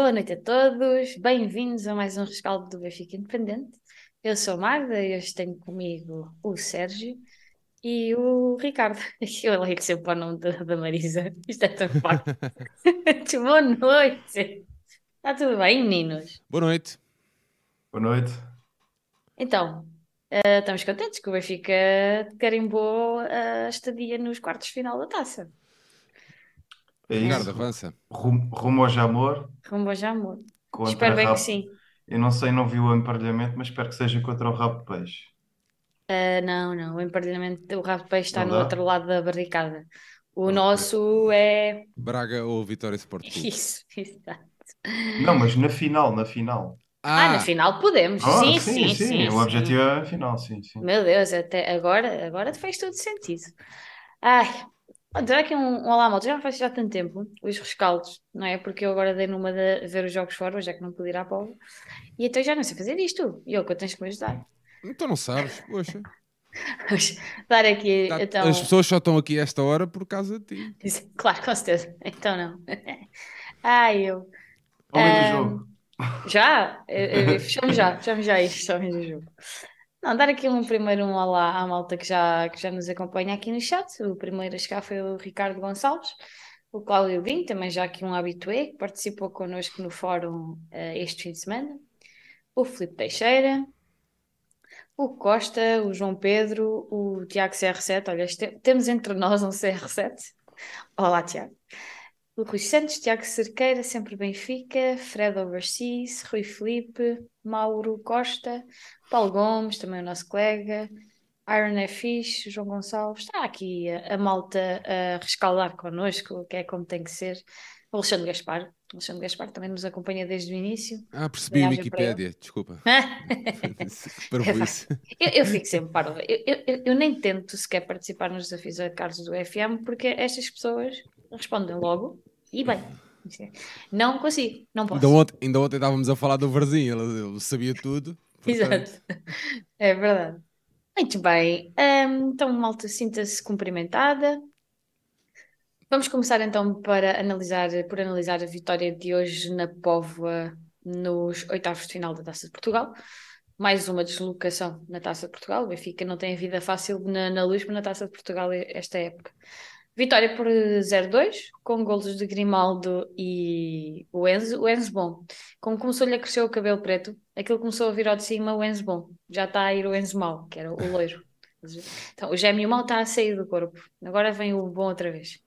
Boa noite a todos, bem-vindos a mais um rescaldo do Benfica Independente. Eu sou a Magda e hoje tenho comigo o Sérgio e o Ricardo. Eu leio sempre o nome da, da Marisa, isto é tão fácil. Boa noite, está tudo bem, meninos? Boa noite. Boa noite. Então, uh, estamos contentes que o Benfica carimbou a estadia nos quartos de final da taça. É Ricardo, isso. avança. Rumo, rumo ao Jamor. Rumo ao Jamor. Contra Espero bem Rabo- que sim. Eu não sei, não vi o emparelhamento, mas espero que seja contra o Rabo de Peixe. Ah, não, não, o emparelhamento, o rabo de peixe está Não no dá? outro lado da barricada. O Ok. nosso é Braga ou Vitória Sport Clube? isso, exato. Não, mas na final, na final. Ah, Ah, na final podemos. Ah, Sim, sim, sim, sim. sim, O sim. objetivo é a final, sim, sim. Meu Deus, até agora, agora fez todo sentido. Ai, olha, aqui um, um olá, malta. Já não faz já tanto tempo, os rescaldos, não é? Porque eu agora dei numa de ver os jogos fora, já que não pude ir à prova. E então já não sei fazer isto. E eu que eu tens que me ajudar. então não sabes, poxa. Dar aqui, Tá- então. As pessoas só estão aqui a esta hora por causa de ti. Claro, com certeza. Então não. Ai, eu. Ao meio do jogo. Já? Fechamos já, fechamos já isto, fechamos o jogo. Não, dar aqui um primeiro um olá à malta que já, que já nos acompanha aqui no chat. O primeiro a chegar foi o Ricardo Gonçalves, o Cláudio Guim, também já aqui um habitué, que participou connosco no fórum eh, este fim de semana. O Filipe Teixeira, o Costa, o João Pedro, o Tiago CR7. Olha, este- temos entre nós um CR7. Olá, Tiago. O Rui Santos, Tiago Cerqueira, sempre Benfica, Fred Overseas, Rui Felipe, Mauro Costa, Paulo Gomes, também o nosso colega, Iron é fixe, João Gonçalves, está aqui a, a malta a rescaldar connosco, que é como tem que ser. Alexandre Gaspar, Alexandre Gaspar também nos acompanha desde o início. Ah, percebi a. Wikipédia, desculpa. Para isso. Eu, eu fico sempre parva. Eu, eu, eu- eu nem tento sequer participar nos desafios a Carlos do FM porque estas pessoas respondem logo e bem. Não consigo, não posso. Ainda ontem, ainda ontem estávamos a falar do Varzinho, ele, ele sabia tudo. portanto, Exato. É verdade. Muito bem. Hum, então, malta, sinta-se cumprimentada. Vamos começar então para analisar, por analisar a vitória de hoje na Póvoa nos oitavos de final da Taça de Portugal. Mais uma deslocação na Taça de Portugal. O Benfica não tem a vida fácil na, na luz na Taça de Portugal esta época. Vitória por 0-2, com golos de Grimaldo e o Enzo. O Enzo bom. Como começou-lhe a crescer o cabelo preto, aquilo começou a vir ao de cima o Enzo bom. Já está a ir o Enzo mau, que era o loiro. Então, o gêmeo mau está a sair do corpo. Agora vem o bom outra vez.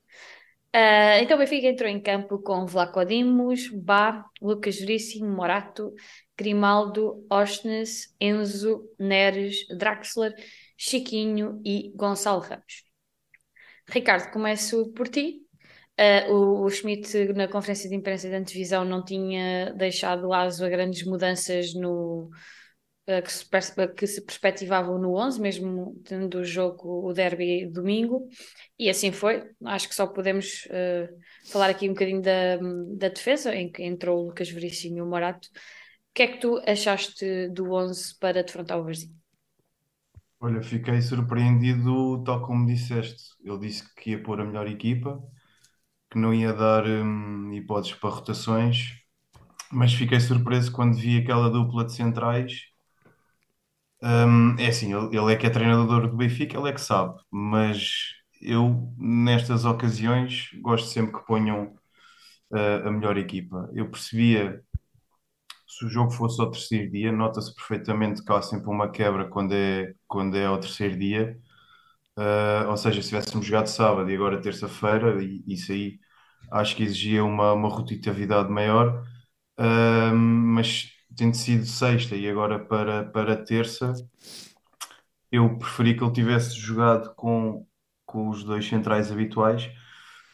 Ah, então o Benfica entrou em campo com Vlaco Dimos, Bá, Lucas Veríssimo, Morato, Grimaldo, Osnes, Enzo, Neres, Draxler, Chiquinho e Gonçalo Ramos. Ricardo, começo por ti. Ah, o, o Schmidt, na conferência de imprensa de antevisão, não tinha deixado aso a grandes mudanças no, ah, que, se, pers- que se perspectivavam no 11, mesmo tendo o jogo, o derby domingo, e assim foi. Acho que só podemos ah, falar aqui um bocadinho da, da defesa, em que entrou o Lucas Veríssimo e o Morato. O que é que tu achaste do 11 para defrontar o Varzinho? Olha, fiquei surpreendido, tal como disseste. Ele disse que ia pôr a melhor equipa, que não ia dar hum, hipóteses para rotações, mas fiquei surpreso quando vi aquela dupla de centrais. Hum, é assim, ele, ele é que é treinador do Benfica, ele é que sabe, mas eu, nestas ocasiões, gosto sempre que ponham uh, a melhor equipa. Eu percebia, se o jogo fosse ao terceiro dia, nota-se perfeitamente que há sempre uma quebra quando é, quando é ao terceiro dia. Uh, ou seja, se tivéssemos jogado sábado e agora terça-feira, isso aí acho que exigia uma, uma rotatividade maior. Uh, mas tendo sido sexta e agora para, para terça, eu preferi que ele tivesse jogado com, com os dois centrais habituais.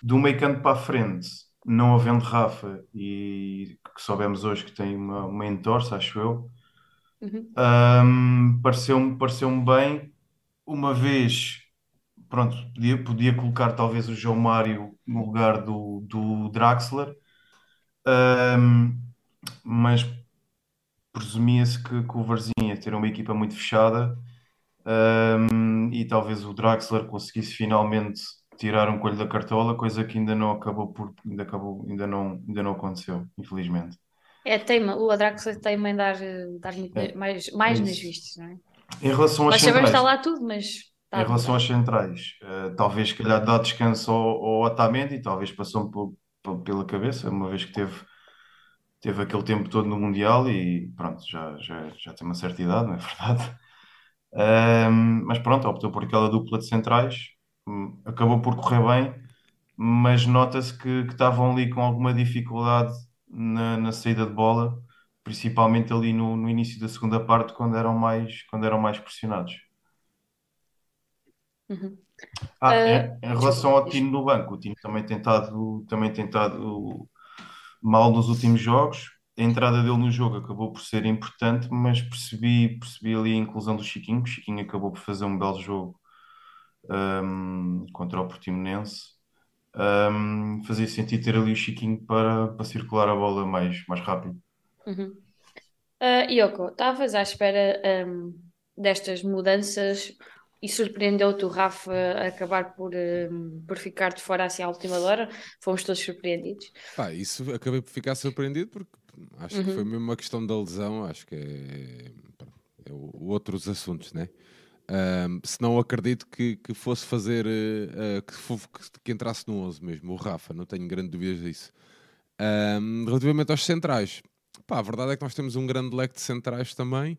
Do meio campo para a frente, não havendo Rafa, e que soubemos hoje que tem uma, uma entorse, acho eu, Uhum. um, pareceu-me pareceu-me bem. Uma vez, pronto, podia, podia colocar talvez o João Mário no lugar do, do Draxler, um, mas presumia-se que, que o Varzinho ia ter uma equipa muito fechada, um, e talvez o Draxler conseguisse finalmente tirar um coelho da cartola, coisa que ainda não acabou por, ainda acabou, ainda não, ainda não aconteceu, infelizmente. É teima, o Adraxler teima em dar, dar É, mais, é mais nas isso. vistas, não é? Em relação Nós sabemos que está centrais, lá tudo, mas em está relação está. centrais, eh, talvez se calhar dar descanso ao, ao Otamendi, talvez passou-me po- po- pela cabeça, uma vez que teve, teve aquele tempo todo no Mundial e pronto, já, já, já tem uma certa idade, não é verdade? Ahm, mas pronto, optou por aquela dupla de centrais, acabou por correr bem, mas nota-se que, que estavam ali com alguma dificuldade na, na saída de bola, principalmente ali no, no início da segunda parte, quando eram mais, quando eram mais pressionados. Uhum. Ah, Ah, em, em relação ao. Tino no banco, o Tino também tem estado, também tem estado mal nos últimos jogos. A entrada dele no jogo acabou por ser importante, mas percebi, percebi ali a inclusão do Chiquinho. O Chiquinho acabou por fazer um belo jogo ahm, contra o Portimonense. Ahm, fazia sentido ter ali o Chiquinho para, para circular a bola mais, mais rápido. Uhum. Ah, Yoko, estavas à espera, hum, destas mudanças e surpreendeu-te o Rafa a acabar por, hum, por ficar de fora assim à última hora? Fomos todos surpreendidos. Pá, isso acabei por ficar surpreendido porque acho que foi Uhum. mesmo uma questão da lesão, acho que é, é o- outros assuntos, né? Ahm, se não acredito que, que fosse fazer eh, que, que- entrasse no 11 mesmo, o Rafa, não tenho grande dúvidas disso. Ahm, relativamente aos centrais, pá, a verdade é que nós temos um grande leque de centrais também.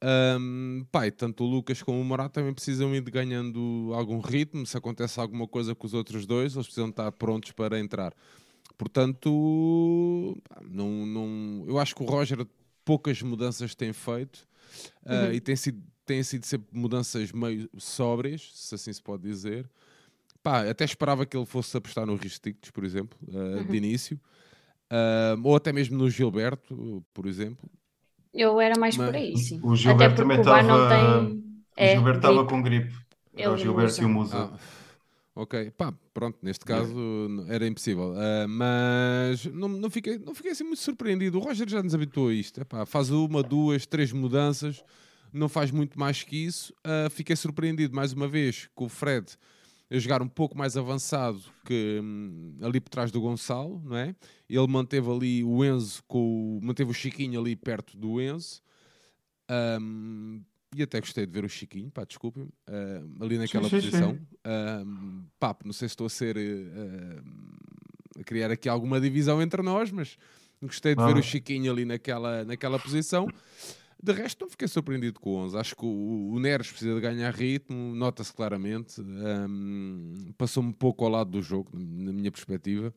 Ahm, pá, tanto o Lucas como o Morato também precisam ir ganhando algum ritmo. Se acontece alguma coisa com os outros dois, eles precisam estar prontos para entrar. Portanto, pá, não, não, eu acho que o Roger poucas mudanças tem feito ah, Uhum. e tem sido, têm sido sempre mudanças meio sóbrias, se assim se pode dizer. Pá, até esperava que ele fosse apostar no Ristics, por exemplo, ah, de início, Ah, ou até mesmo no Gilberto, por exemplo. Eu era mais por Mas aí, sim. O Até Gilberto também estava. tem. O É, Gilberto estava gripe. com gripe. Era o Gilberto e o Musa. Ah, ok, pá, pronto, neste caso n- era impossível. Ah, mas não, não, fiquei, não fiquei assim muito surpreendido. O Roger já nos habituou a isto. Epá, faz uma, duas, três mudanças, não faz muito mais que isso. Ah, fiquei surpreendido mais uma vez com o Fred a jogar um pouco mais avançado que hum, ali por trás do Gonçalo, não é? Ele manteve ali o Enzo, com o- manteve o Chiquinho ali perto do Enzo. Ahm, e até gostei de ver o Chiquinho, pá, desculpem, ahm, ali naquela sim, sim. posição. Ahm, pá, não sei se estou a ser ahm, a criar aqui alguma divisão entre nós, mas gostei de ver Ah. o Chiquinho ali naquela, naquela posição. De resto, não fiquei surpreendido com o 11. Acho que o, o Neres precisa de ganhar ritmo, nota-se claramente. Ahm, Passou-me um pouco ao lado do jogo, na minha perspectiva.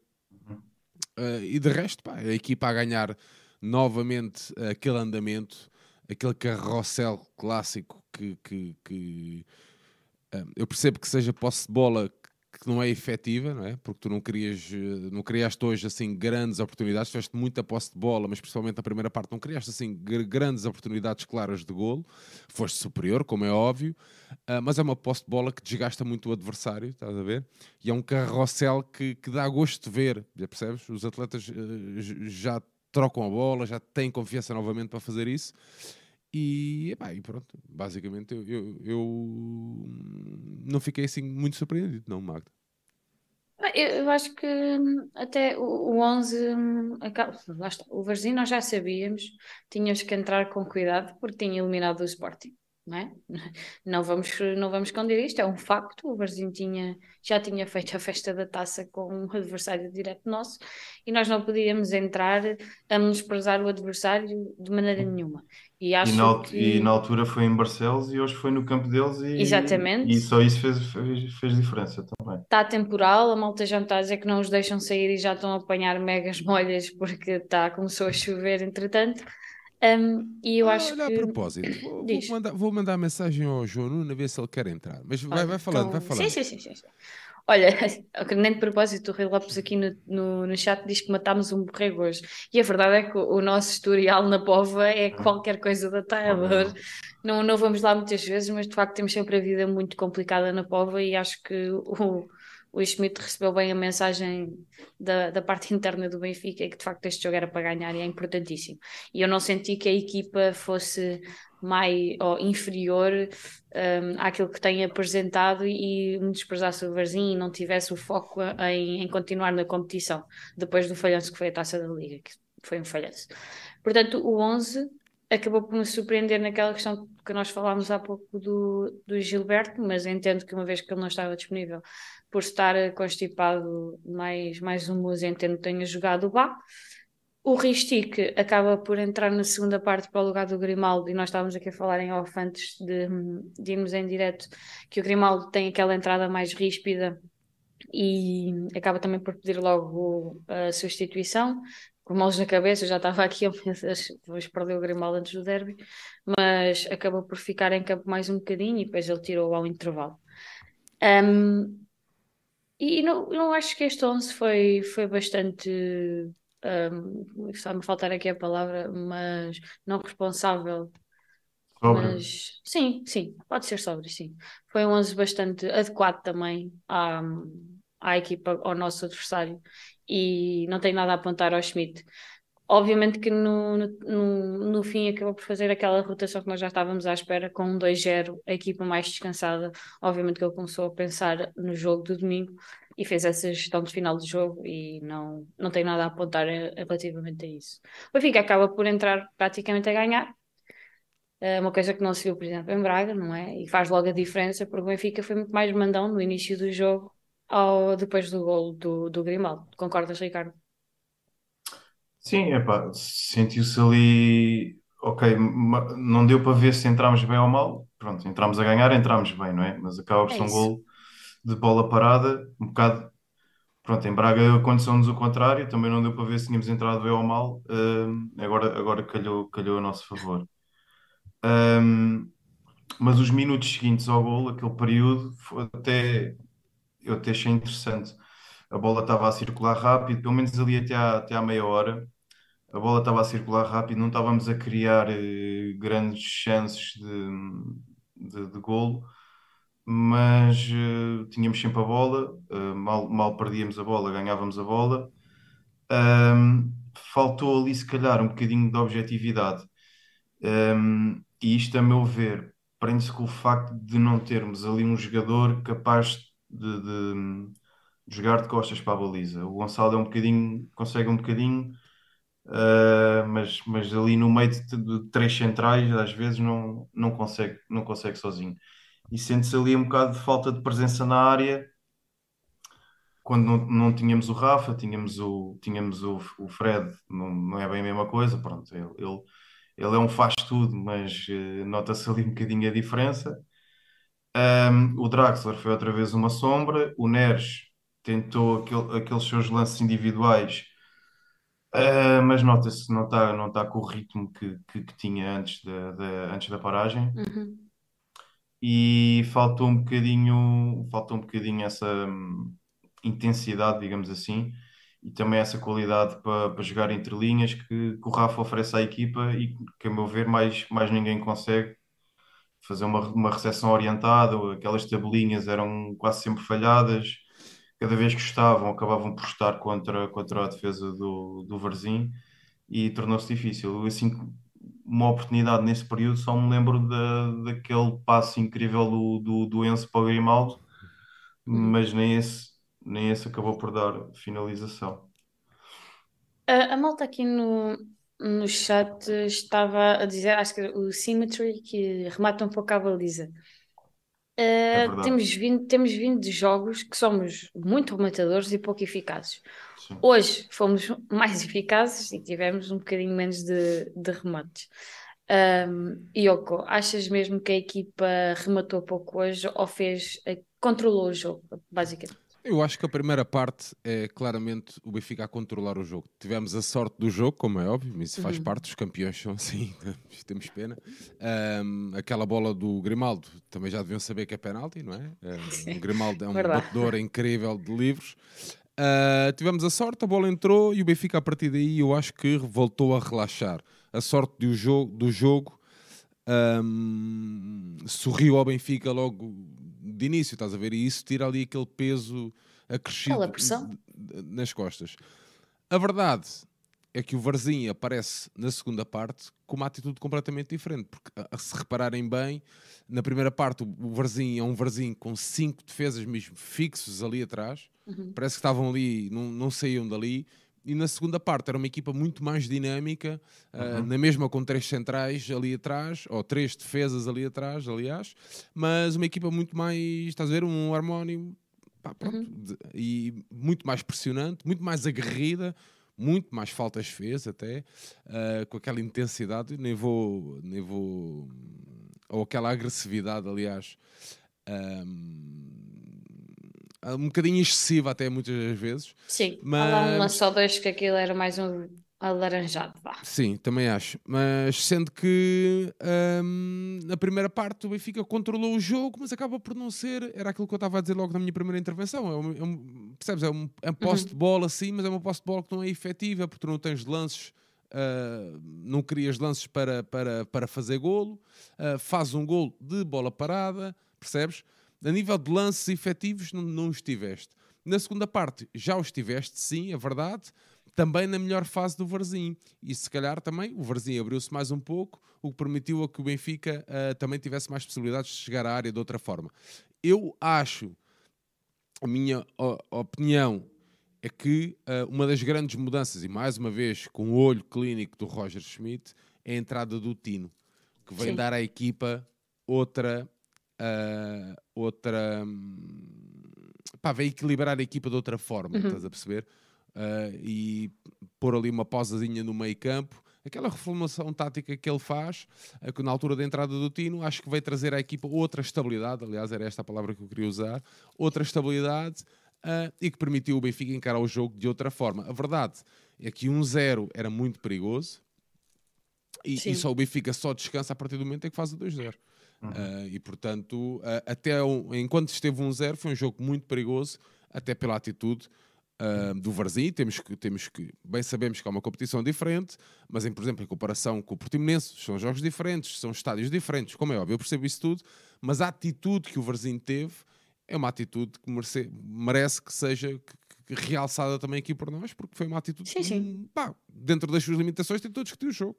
Uh, e de resto, pá, a equipa a ganhar novamente aquele andamento, aquele carrossel clássico que, que- que, uh, eu percebo que seja posse de bola que não é efetiva, não é? Porque tu não querias, uh, não criaste hoje assim grandes oportunidades, tiveste muita posse de bola, mas principalmente na primeira parte não criaste assim gr- grandes oportunidades claras de golo. Foste superior, como é óbvio, uh, mas é uma posse de bola que desgasta muito o adversário, estás a ver? E é um carrossel que, que dá gosto de ver, já percebes? Os atletas eh, já trocam a bola, já têm confiança novamente para fazer isso. E, epá, e pronto, basicamente eu, eu, eu não fiquei assim muito surpreendido, não, Magda. Ah, Eu, acho que hum, até o, o 11, hum, lá está, o Varzinho nós já sabíamos, tínhamos que entrar com cuidado porque tinha eliminado o Sporting, não é? Não vamos, não vamos esconder isto, é um facto. O Varzinho tinha, já tinha feito a festa da taça com um adversário direto nosso e nós não podíamos entrar a menosprezar o adversário de maneira nenhuma. E E acho na, al- que. e na altura foi em Barcelos e hoje foi no campo deles e, Exatamente. e só isso fez, fez, fez diferença também. Está temporal, a malta já está a dizer que não os deixam sair e já estão a apanhar megas molhas porque tá, começou a chover entretanto. Um, e eu Ah, acho olha, que. a propósito, vou, vou mandar, vou mandar mensagem ao João Nuno ver se ele quer entrar. Mas vai, Olha, vai falando, então- vai falando. Sim, sim, sim, sim. Olha, nem de propósito, o Rei Lopes aqui no, no, no chat diz que matámos um borrego hoje. E a verdade é que o, o nosso historial na Pova é qualquer coisa de aterrador. Não, não vamos lá muitas vezes, mas de facto temos sempre a vida muito complicada na Pova e acho que o, o Schmidt recebeu bem a mensagem da, da parte interna do Benfica e que de facto este jogo era para ganhar e é importantíssimo. E eu não senti que a equipa fosse mais ou inferior um, àquilo que tem apresentado e me desprezasse o Varzinho e não tivesse o foco em, em continuar na competição depois do falhanço que foi a taça da Liga. Que foi um falhanço. Portanto, o 11 acabou por me surpreender naquela questão que nós falámos há pouco do, do Gilberto, mas entendo que uma vez que ele não estava disponível, por estar constipado mais, mais um mês, entendo tenha jogado o Bá. O Ristic acaba por entrar na segunda parte para o lugar do Grimaldo, e nós estávamos aqui a falar em off antes de, de irmos em direto, que o Grimaldo tem aquela entrada mais ríspida e acaba também por pedir logo a substituição, com mãos na cabeça, eu já estava aqui a pensar, vamos perder o Grimaldo antes do derby, mas acabou por ficar em campo mais um bocadinho e depois ele tirou ao intervalo. Um, e não, não acho que este 11 foi, foi bastante um, está-me a faltar aqui a palavra, mas não responsável. Sóbrio. Mas sim, sim, pode ser sóbrio, sim. Foi um 11 bastante adequado também à, à equipa, ao nosso adversário, e não tem nada a apontar ao Schmidt. Obviamente que no, no, no fim acabou por fazer aquela rotação que nós já estávamos à espera, com um 2-0, a equipa mais descansada. Obviamente que ele começou a pensar no jogo do domingo e fez essa gestão de final de jogo e não, não tem nada a apontar relativamente a isso. O Benfica acaba por entrar praticamente a ganhar, é uma coisa que não se viu, por exemplo, em Braga, não é? E faz logo a diferença, porque o Benfica foi muito mais mandão no início do jogo ao, depois do gol do, do Grimaldo. Concordas, Ricardo? Sim, epá, sentiu-se ali, ok, ma- não deu para ver se entramos bem ou mal. Pronto, entramos a ganhar, entramos bem, não é? Mas acaba por É ser um isso. gol de bola parada, um bocado. Pronto, em Braga aconteceu-nos o contrário, também não deu para ver se tínhamos entrado bem ou mal. Hum, agora, agora calhou, calhou a nosso favor. Hum, mas os minutos seguintes ao gol, aquele período, foi até, eu até achei interessante. A bola estava a circular rápido, pelo menos ali até à, até à meia hora. A bola estava a circular rápido, não estávamos a criar eh, grandes chances de, de, de golo, mas eh, tínhamos sempre a bola, eh, mal, mal perdíamos a bola, ganhávamos a bola. Ahm, faltou ali, se calhar, um bocadinho de objetividade. Um, e isto, a meu ver, prende-se com o facto de não termos ali um jogador capaz de, de- de jogar de costas para a baliza. O Gonçalo é um bocadinho, consegue um bocadinho, uh, mas, mas ali no meio de, de três centrais, às vezes não, não consegue, não consegue sozinho. E sente-se ali um bocado de falta de presença na área. Quando não, não tínhamos o Rafa, tínhamos o, tínhamos o, o Fred, não, não é bem a mesma coisa, pronto, ele, ele ele é um faz-tudo, mas eh, nota-se ali um bocadinho a diferença. Um, o Draxler foi outra vez uma sombra. O Neres tentou aquele- aqueles seus lances individuais, ah, mas nota-se não está não tá com o ritmo que, que, que tinha antes da, da- antes da paragem. Uhum. E faltou um bocadinho, faltou um bocadinho essa hum, intensidade, digamos assim, e também essa qualidade para, para jogar entre linhas que, que o Rafa oferece à equipa e que, a meu ver, mais, mais ninguém consegue fazer uma, uma recepção orientada, ou aquelas tabelinhas eram quase sempre falhadas, cada vez que estavam, acabavam por estar contra, contra a defesa do, do Varzim e tornou-se difícil. Assim, uma oportunidade nesse período, só me lembro da, daquele passo incrível do, do, do Enzo para o Grimaldo, mas nem esse, nem esse acabou por dar finalização. A, a malta aqui no, no chat estava a dizer, acho que o Symmetry, que remata um pouco a baliza. É verdade. temos vindo, temos vindo de jogos que somos muito rematadores e pouco eficazes. Sim. Hoje fomos mais eficazes e tivemos um bocadinho menos de, de remates. Um, Yoko, achas mesmo que a equipa rematou pouco hoje ou fez, eh, controlou o jogo, basicamente? Eu acho que a primeira parte é claramente o Benfica a controlar o jogo. Tivemos a sorte do jogo, como é óbvio, mas isso faz Uhum. parte, os campeões são assim, temos pena. Ahm, aquela bola do Grimaldo, também já deviam saber que é penalti, não é? Ahm, o Grimaldo é um batedor incrível de livros. Ah, tivemos a sorte, a bola entrou e o Benfica a partir daí eu acho que voltou a relaxar. A sorte do jogo, do jogo ahm, sorriu ao Benfica logo de início, estás a ver? E isso tira ali aquele peso acrescido d- nas costas. A verdade é que o Varzim aparece na segunda parte com uma atitude completamente diferente, porque se repararem bem, na primeira parte o o Varzim é um Varzim com cinco defesas mesmo fixos ali atrás, Uhum. parece que estavam ali, não, não saíam dali, e na segunda parte era uma equipa muito mais dinâmica, uh, Uhum. na mesma com três centrais ali atrás, ou três defesas ali atrás, aliás, mas uma equipa muito mais, estás a ver, um harmónio pá, pronto, de- e muito mais pressionante, muito mais aguerrida, muito mais faltas fez até, uh, com aquela intensidade, nem vou, nem vou, ou aquela agressividade, aliás, um, um bocadinho excessiva até muitas das vezes. Sim, há Mas- lance ou dois que aquilo era mais um alaranjado, vá. Sim, também acho. Mas sendo que hum, na primeira parte o Benfica controlou o jogo, mas acaba por não ser. Era aquilo que eu estava a dizer logo na minha primeira intervenção. É um, é um- percebes? É um, é um posse de bola, sim, mas é uma posse de bola que não é efetiva, porque tu não tens lances. ah, não crias lances para, para, para fazer golo, ah, faz um golo de bola parada, percebes? A nível de lances efetivos, não, não estiveste. Na segunda parte, já o estiveste, sim, é verdade, também na melhor fase do Varzim. E se calhar também o Varzim abriu-se mais um pouco, o que permitiu a que o Benfica ah, também tivesse mais possibilidades de chegar à área de outra forma. Eu acho, a minha opinião, é que ah, uma das grandes mudanças, e mais uma vez com o olho clínico do Roger Schmidt, é a entrada do Tino, que vem Sim. dar à equipa outra. Ah, outra. hum, pá, vem equilibrar a equipa de outra forma, Uhum. estás a perceber? Ah, e pôr ali uma pausazinha no meio campo. Aquela reformulação tática que ele faz, ah, que na altura da entrada do Tino, acho que veio trazer à equipa outra estabilidade. Aliás, era esta a palavra que eu queria usar. Outra estabilidade ah, e que permitiu o Benfica encarar o jogo de outra forma. A verdade é que um 0 era muito perigoso e, e só o Benfica só descansa a partir do momento em que faz o 2-0. Ah, e portanto, ah, até um- enquanto esteve um 0, foi um jogo muito perigoso, até pela atitude ah, do Varzim. Temos que, temos que, bem sabemos que é uma competição diferente, mas em, por exemplo, em comparação com o Portimonense, são jogos diferentes, são estádios diferentes, como é óbvio, eu percebo isso tudo, mas a atitude que o Varzim teve é uma atitude que merece, merece que seja que- que realçada também aqui por nós, porque foi uma atitude Sim, que, sim. pá, dentro das suas limitações, tentou discutir o jogo.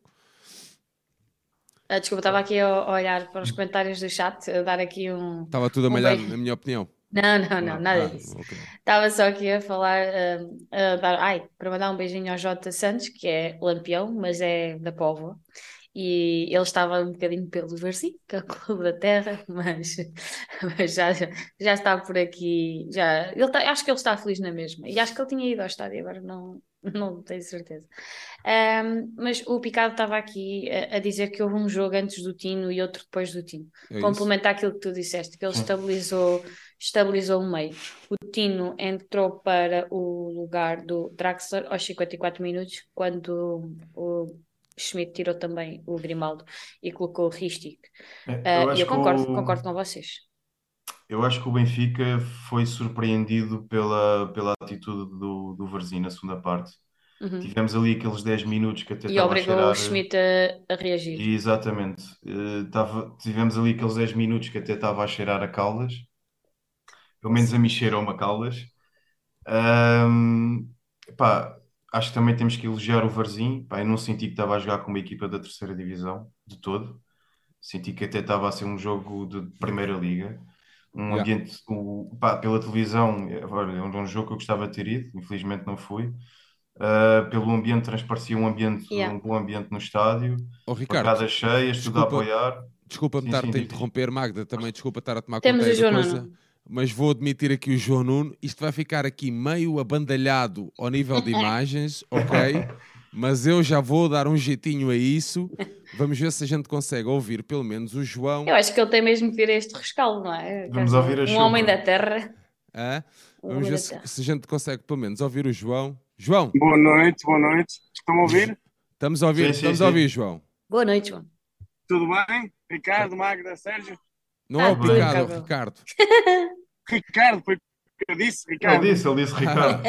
Ah, desculpa, estava aqui a a olhar para os comentários do chat, a dar aqui um. Estava tudo a Um malhar, bem- na minha opinião. Não, não, não, nada Ah, disso. Estava só aqui a falar, ah, a dar, ai, para mandar um beijinho ao Jota Santos, que é lampião, mas é da Póvoa. E ele estava um bocadinho pelo Varzim, que é o clube da terra, mas, mas já, já está por aqui. Já, ele tá- acho que ele está feliz na mesma. E acho que ele tinha ido ao estádio, agora não, não tenho certeza. Ahm, mas o Picado estava aqui a, a dizer que houve um jogo antes do Tino e outro depois do Tino. É. Complementar aquilo que tu disseste, que ele estabilizou, estabilizou o meio. O Tino entrou para o lugar do Draxler aos 54 minutos, quando o Schmidt tirou também o Grimaldo e colocou o Ristic. É, eu acho eu concordo, o- concordo com vocês. Eu acho que o Benfica foi surpreendido pela, pela atitude do, do Varzim na segunda parte. Uhum. Tivemos ali aqueles 10 minutos que até E estava a obrigou cheirar. o Schmidt a, a reagir. E, exatamente. Eh, tava- tivemos ali aqueles 10 minutos que até estava a cheirar a Caldas. Pelo menos a mim cheirou-me a Caldas. Ahm, pá, acho que também temos que elogiar o Varzim. Pá, eu não senti que estava a jogar com uma equipa da terceira divisão, de todo. Senti que até estava a ser um jogo de primeira liga. Um Yeah. ambiente, o, pá, pela televisão, é olha, é um jogo que eu gostava de ter ido, infelizmente não fui. Ah, pelo ambiente, transparecia um ambiente, Yeah. um bom ambiente no estádio, Ó, Ricardo, bancadas cheias, tudo a desculpa. apoiar. desculpa-me estar-te sim, a interromper, Magda, também desculpa estar a tomar conta da João coisa, Nuno. mas vou admitir aqui o João Nuno. Isto vai ficar aqui meio abandalhado ao nível de imagens, ok? Mas eu já vou dar um jeitinho a isso. Vamos ver se a gente consegue ouvir pelo menos o João. Eu acho que ele tem mesmo que vir a este rescaldo, não é? Vamos ouvir a um chuva. homem da terra. Um Vamos ver se, terra. se a gente consegue pelo menos ouvir o João. João, Boa noite, boa noite. Estão a ouvir? estamos a ouvir, Sim, sim, estamos sim. a ouvir, João. Boa noite, João. Tudo bem? Ricardo, Magda, Sérgio? Não Ah, é o tudo Picado, é o. Ricardo. Ricardo, foi o que eu disse, Ele Ricardo. disse, ele disse Ricardo.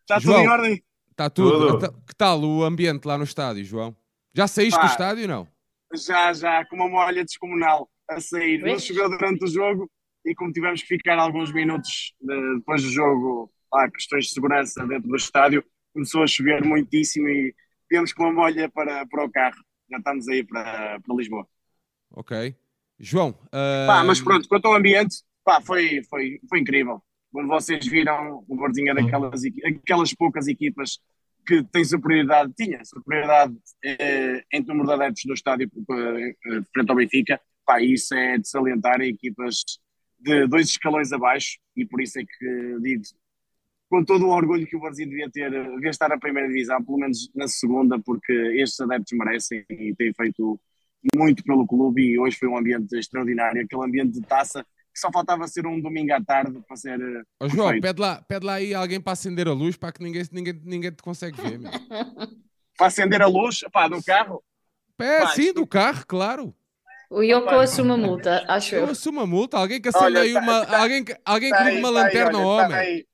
Está tudo João. em ordem? Está tudo. Tudo. Então, Que tal o ambiente lá no estádio, João? Já saíste Pá. do estádio não? Já, já, com uma molha descomunal a sair. Não choveu durante o jogo e como tivemos que ficar alguns minutos eh, depois do jogo, lá, questões de segurança dentro do estádio, começou a chover muitíssimo e viemos com uma molha para, para o carro. Já estamos aí para, para Lisboa. Ok. João, Pá, ahm, mas pronto, quanto ao ambiente, pá, foi, foi, foi incrível. como vocês viram, o Varzim é daquelas aquelas poucas equipas que têm superioridade, tinha superioridade eh, em número de adeptos no estádio eh, frente ao Benfica. Pá, isso é de salientar equipas de dois escalões abaixo e por isso é que digo com todo o orgulho que o Varzim devia ter, devia estar na primeira divisão, pelo menos na segunda, porque estes adeptos merecem e têm feito muito pelo clube e hoje foi um ambiente extraordinário, aquele ambiente de taça que só faltava ser um domingo à tarde para ser. Oh, João, pede lá, pede lá aí alguém para acender a luz para que ninguém, ninguém, ninguém te consegue ver. para acender a luz, pá, do carro? É, pá, sim, do carro, claro. O Yoko assume a multa, acho eu. Eu assumo a multa. Alguém que acenda aí tá, uma. Tá, alguém alguém tá que ligue uma tá lanterna ao homem.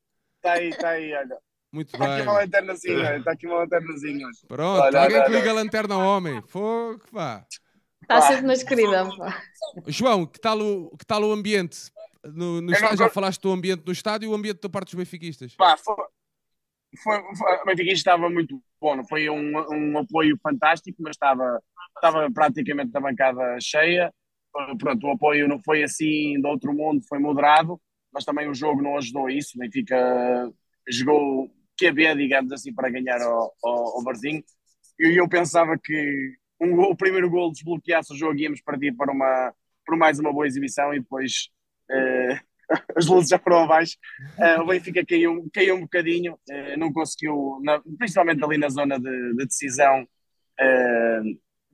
Está aí, está aí, olha. Muito tá bem. Está aqui uma lanternazinha, está aqui uma lanternazinha. Pronto, olha, alguém olha, que liga a lanterna ao homem. Fogo, pá. Está sempre nas queridas, pá. João, que tal o, que tal o ambiente? No, no estádio, já falaste do ambiente no estádio e o ambiente da parte dos benfiquistas? Pá, foi, foi, foi, o benfiquista estava muito bom, foi um, um apoio fantástico, mas estava, estava praticamente a bancada cheia. Pronto, o apoio não foi assim do outro mundo, foi moderado, mas também o jogo não ajudou isso. O Benfica jogou QB, digamos assim, para ganhar ao, ao, ao Barzinho. E eu pensava que um, o primeiro gol desbloqueasse o jogo e íamos partir para, uma, para mais uma boa exibição e depois uh, as luzes já foram abaixo. Uh, o Benfica caiu, caiu um bocadinho, uh, não conseguiu, na, principalmente ali na zona de, de decisão,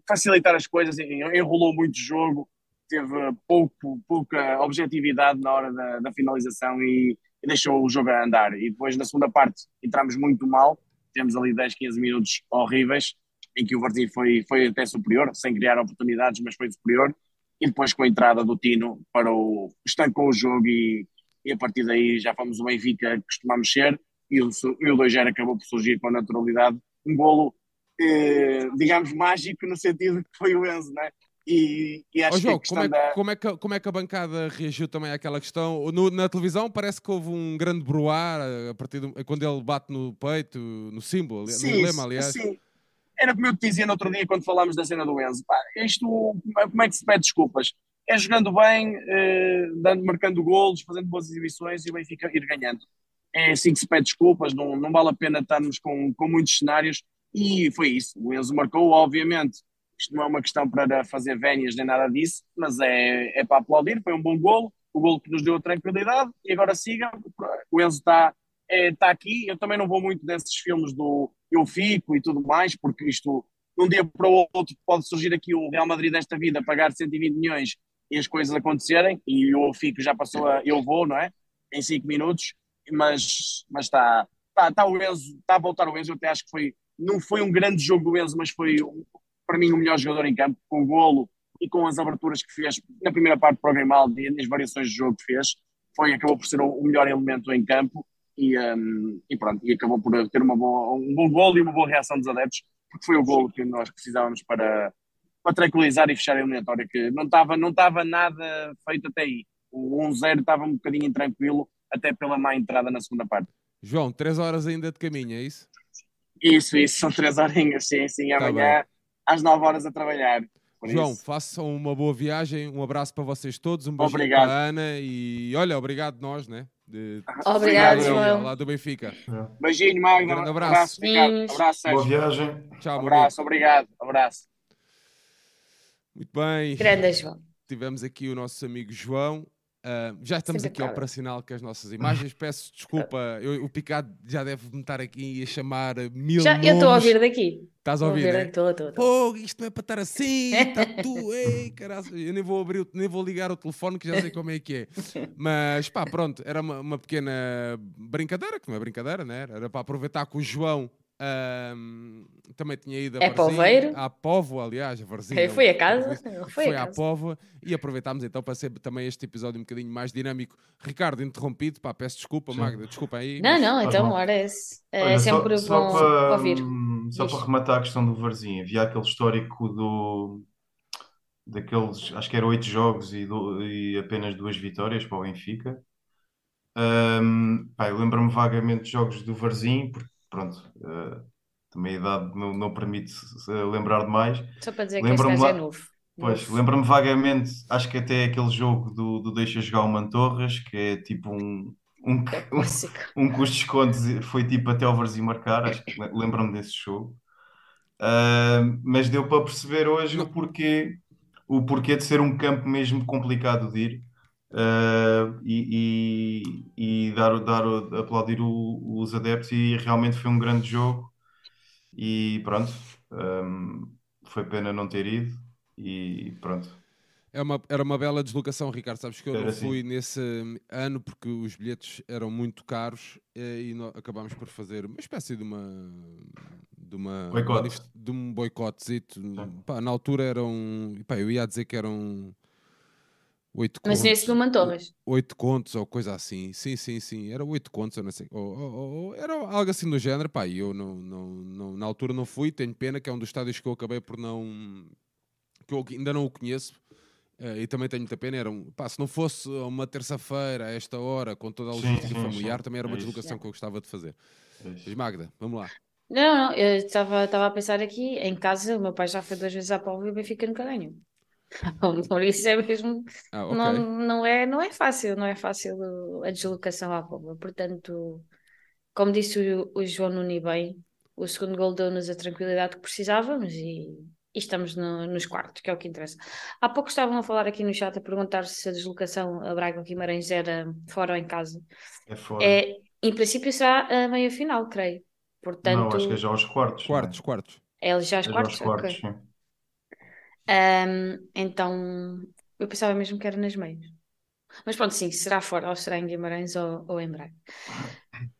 facilitar as coisas, enrolou muito o jogo, teve pouco, pouca objetividade na hora da, da finalização e, e, deixou o jogo a andar. E depois na segunda parte entramos muito mal, temos ali 10, 15 minutos horríveis em que o Varzim foi, foi até superior, sem criar oportunidades, mas foi superior. E depois com a entrada do Tino para o estancou o jogo e, e a partir daí já fomos o Benfica que costumamos ser e o, e o 2-0 acabou por surgir com naturalidade. Um golo, eh, digamos, mágico no sentido que foi o Enzo, né? E, e acho oh, João, que como, é, da... como, é que, como é que a bancada reagiu também àquela questão? No, na televisão parece que houve um grande broar a partir do, quando ele bate no peito, no símbolo, sim, no lema, aliás. Sim, era como eu te dizia no outro dia quando falámos da cena do Enzo. Pá, isto, como é que se pede desculpas? É jogando bem, eh, dando, marcando golos, fazendo boas exibições e o Benfica ir ganhando. É assim que se pede desculpas, não, não vale a pena estarmos com, com muitos cenários. E foi isso. O Enzo marcou, obviamente. Isto não é uma questão para fazer vénias nem nada disso, mas é, é para aplaudir. Foi um bom golo, o golo que nos deu a tranquilidade. E agora sigam. O Enzo está é, tá aqui. Eu também não vou muito desses filmes do eu fico e tudo mais, porque isto, de um dia para o outro, pode surgir aqui o Real Madrid desta vida, pagar 120 milhões e as coisas acontecerem, e eu fico já passou a eu vou, não é? Em 5 minutos, mas mas está tá, tá o Enzo, está a voltar o Enzo, eu até acho que foi, não foi um grande jogo do Enzo, mas foi para mim o melhor jogador em campo, com o golo e com as aberturas que fez na primeira parte para o Grimaldi e nas variações de jogo que fez, foi, acabou por ser o melhor elemento em campo e, um, e pronto, e acabou por ter uma boa, um bom gol e uma boa reação dos adeptos, porque foi o gol que nós precisávamos para, para tranquilizar e fechar a eliminatória, que não estava não estava nada feito até aí. O 1-0 estava um bocadinho intranquilo, até pela má entrada na segunda parte. João, três horas ainda de caminho, é isso? Isso, isso, são três horinhas, sim, sim, tá amanhã bem. Às nove horas a trabalhar. João, isso. façam uma boa viagem, um abraço para vocês todos, um beijo para a Ana e olha, obrigado nós, né? De... Obrigado, João. Lá do Benfica. Beijinho, Magno. Um abraço. Abraço, abraço Boa viagem. Tchau, abraço, obrigado. Abraço. Muito bem. Grande, João. Tivemos aqui o nosso amigo João. Uh, já estamos Sempre aqui operacional com as nossas imagens. Peço desculpa, eu, o Picado já deve me estar aqui a chamar mil já, nomes. Eu estou a ouvir daqui. Estás a ouvir? Estou, né? estou. Pô, isto não é para estar assim, está tu, ei, caralho. Eu nem vou abrir, nem vou ligar o telefone que já sei como é que é. Mas pá, pronto, era uma, uma pequena brincadeira, que não é brincadeira, né? Era para aproveitar que o João um, também tinha ido a é à Povo, aliás, a Varzinha. Foi a casa. Foi, foi à Povo e aproveitámos então para ser também este episódio um bocadinho mais dinâmico. Ricardo, interrompido, pá, peço desculpa, Sim. Magda, desculpa aí. Não, mas... não, então, ora, é, é Olha, sempre só, bom só para, ouvir. Só para rematar a questão do Varzinho, havia aquele histórico do daqueles, acho que eram oito jogos e, do, e apenas duas vitórias para o Benfica. Um, pá, eu lembro-me vagamente de jogos do Varzim, porque pronto, uh, também a idade não, não permite lembrar demais. Só para dizer que este gajo é novo. Pois, lembro-me vagamente, acho que até aquele jogo do, do Deixa Jogar o Mantorras, que é tipo um, Um, É um que os descontos foi tipo até o Varzim marcar, acho que le- lembro-me desse jogo. Ah, mas deu para perceber hoje o porquê, o porquê de ser um campo mesmo complicado de ir ah, e, e, e dar, dar, aplaudir o- os adeptos e realmente foi um grande jogo e pronto, ah, foi pena não ter ido e pronto. É uma, era uma bela deslocação, Ricardo. Sabes que eu Era não assim. fui nesse hum, ano porque os bilhetes eram muito caros eh, e nó- acabámos por fazer uma espécie de uma. de uma. De um boicotezito. Pá, na altura eram. pá, eu ia dizer que eram. Oito Mas contos, nesse do Mantorras. oito contos ou coisa assim. Sim, sim, sim. Era oito contos, eu não sei. Ou, ou- ou- era algo assim do género. Pá, e eu não, não, não, na altura não fui. Tenho pena que é um dos estádios que eu acabei por não. que eu ainda não o conheço. Eh, e também tenho muita pena. Era um, pá, se não fosse uma terça-feira, a esta hora, com toda a logística familiar, sim. também era uma É isso. deslocação que eu gostava de fazer. É isso. Mas Magda, vamos lá. Não, não, eu estava estava a pensar aqui, em casa, o meu pai já foi duas vezes à Póvoa e o Benfica nunca ganhou. Por isso é mesmo, Ah, ok. não, não é, não é fácil, não é fácil a deslocação à Póvoa. Portanto, como disse o, o João Nuni bem, o segundo gol deu-nos a tranquilidade que precisávamos e, e estamos no- nos quartos, que é o que interessa. Há pouco estavam a falar aqui no chat a perguntar se a deslocação a Braga ou Guimarães era fora ou em casa. É fora. É, em princípio será a meia final, creio. Não, Portanto, acho que é já aos quartos. não é? Quartos, quartos. é já aos É já quartos? aos quartos, Ok. Ahm, então, eu pensava mesmo que era nas meias. Mas pronto, sim, será fora, ou será em Guimarães ou, ou em Braga.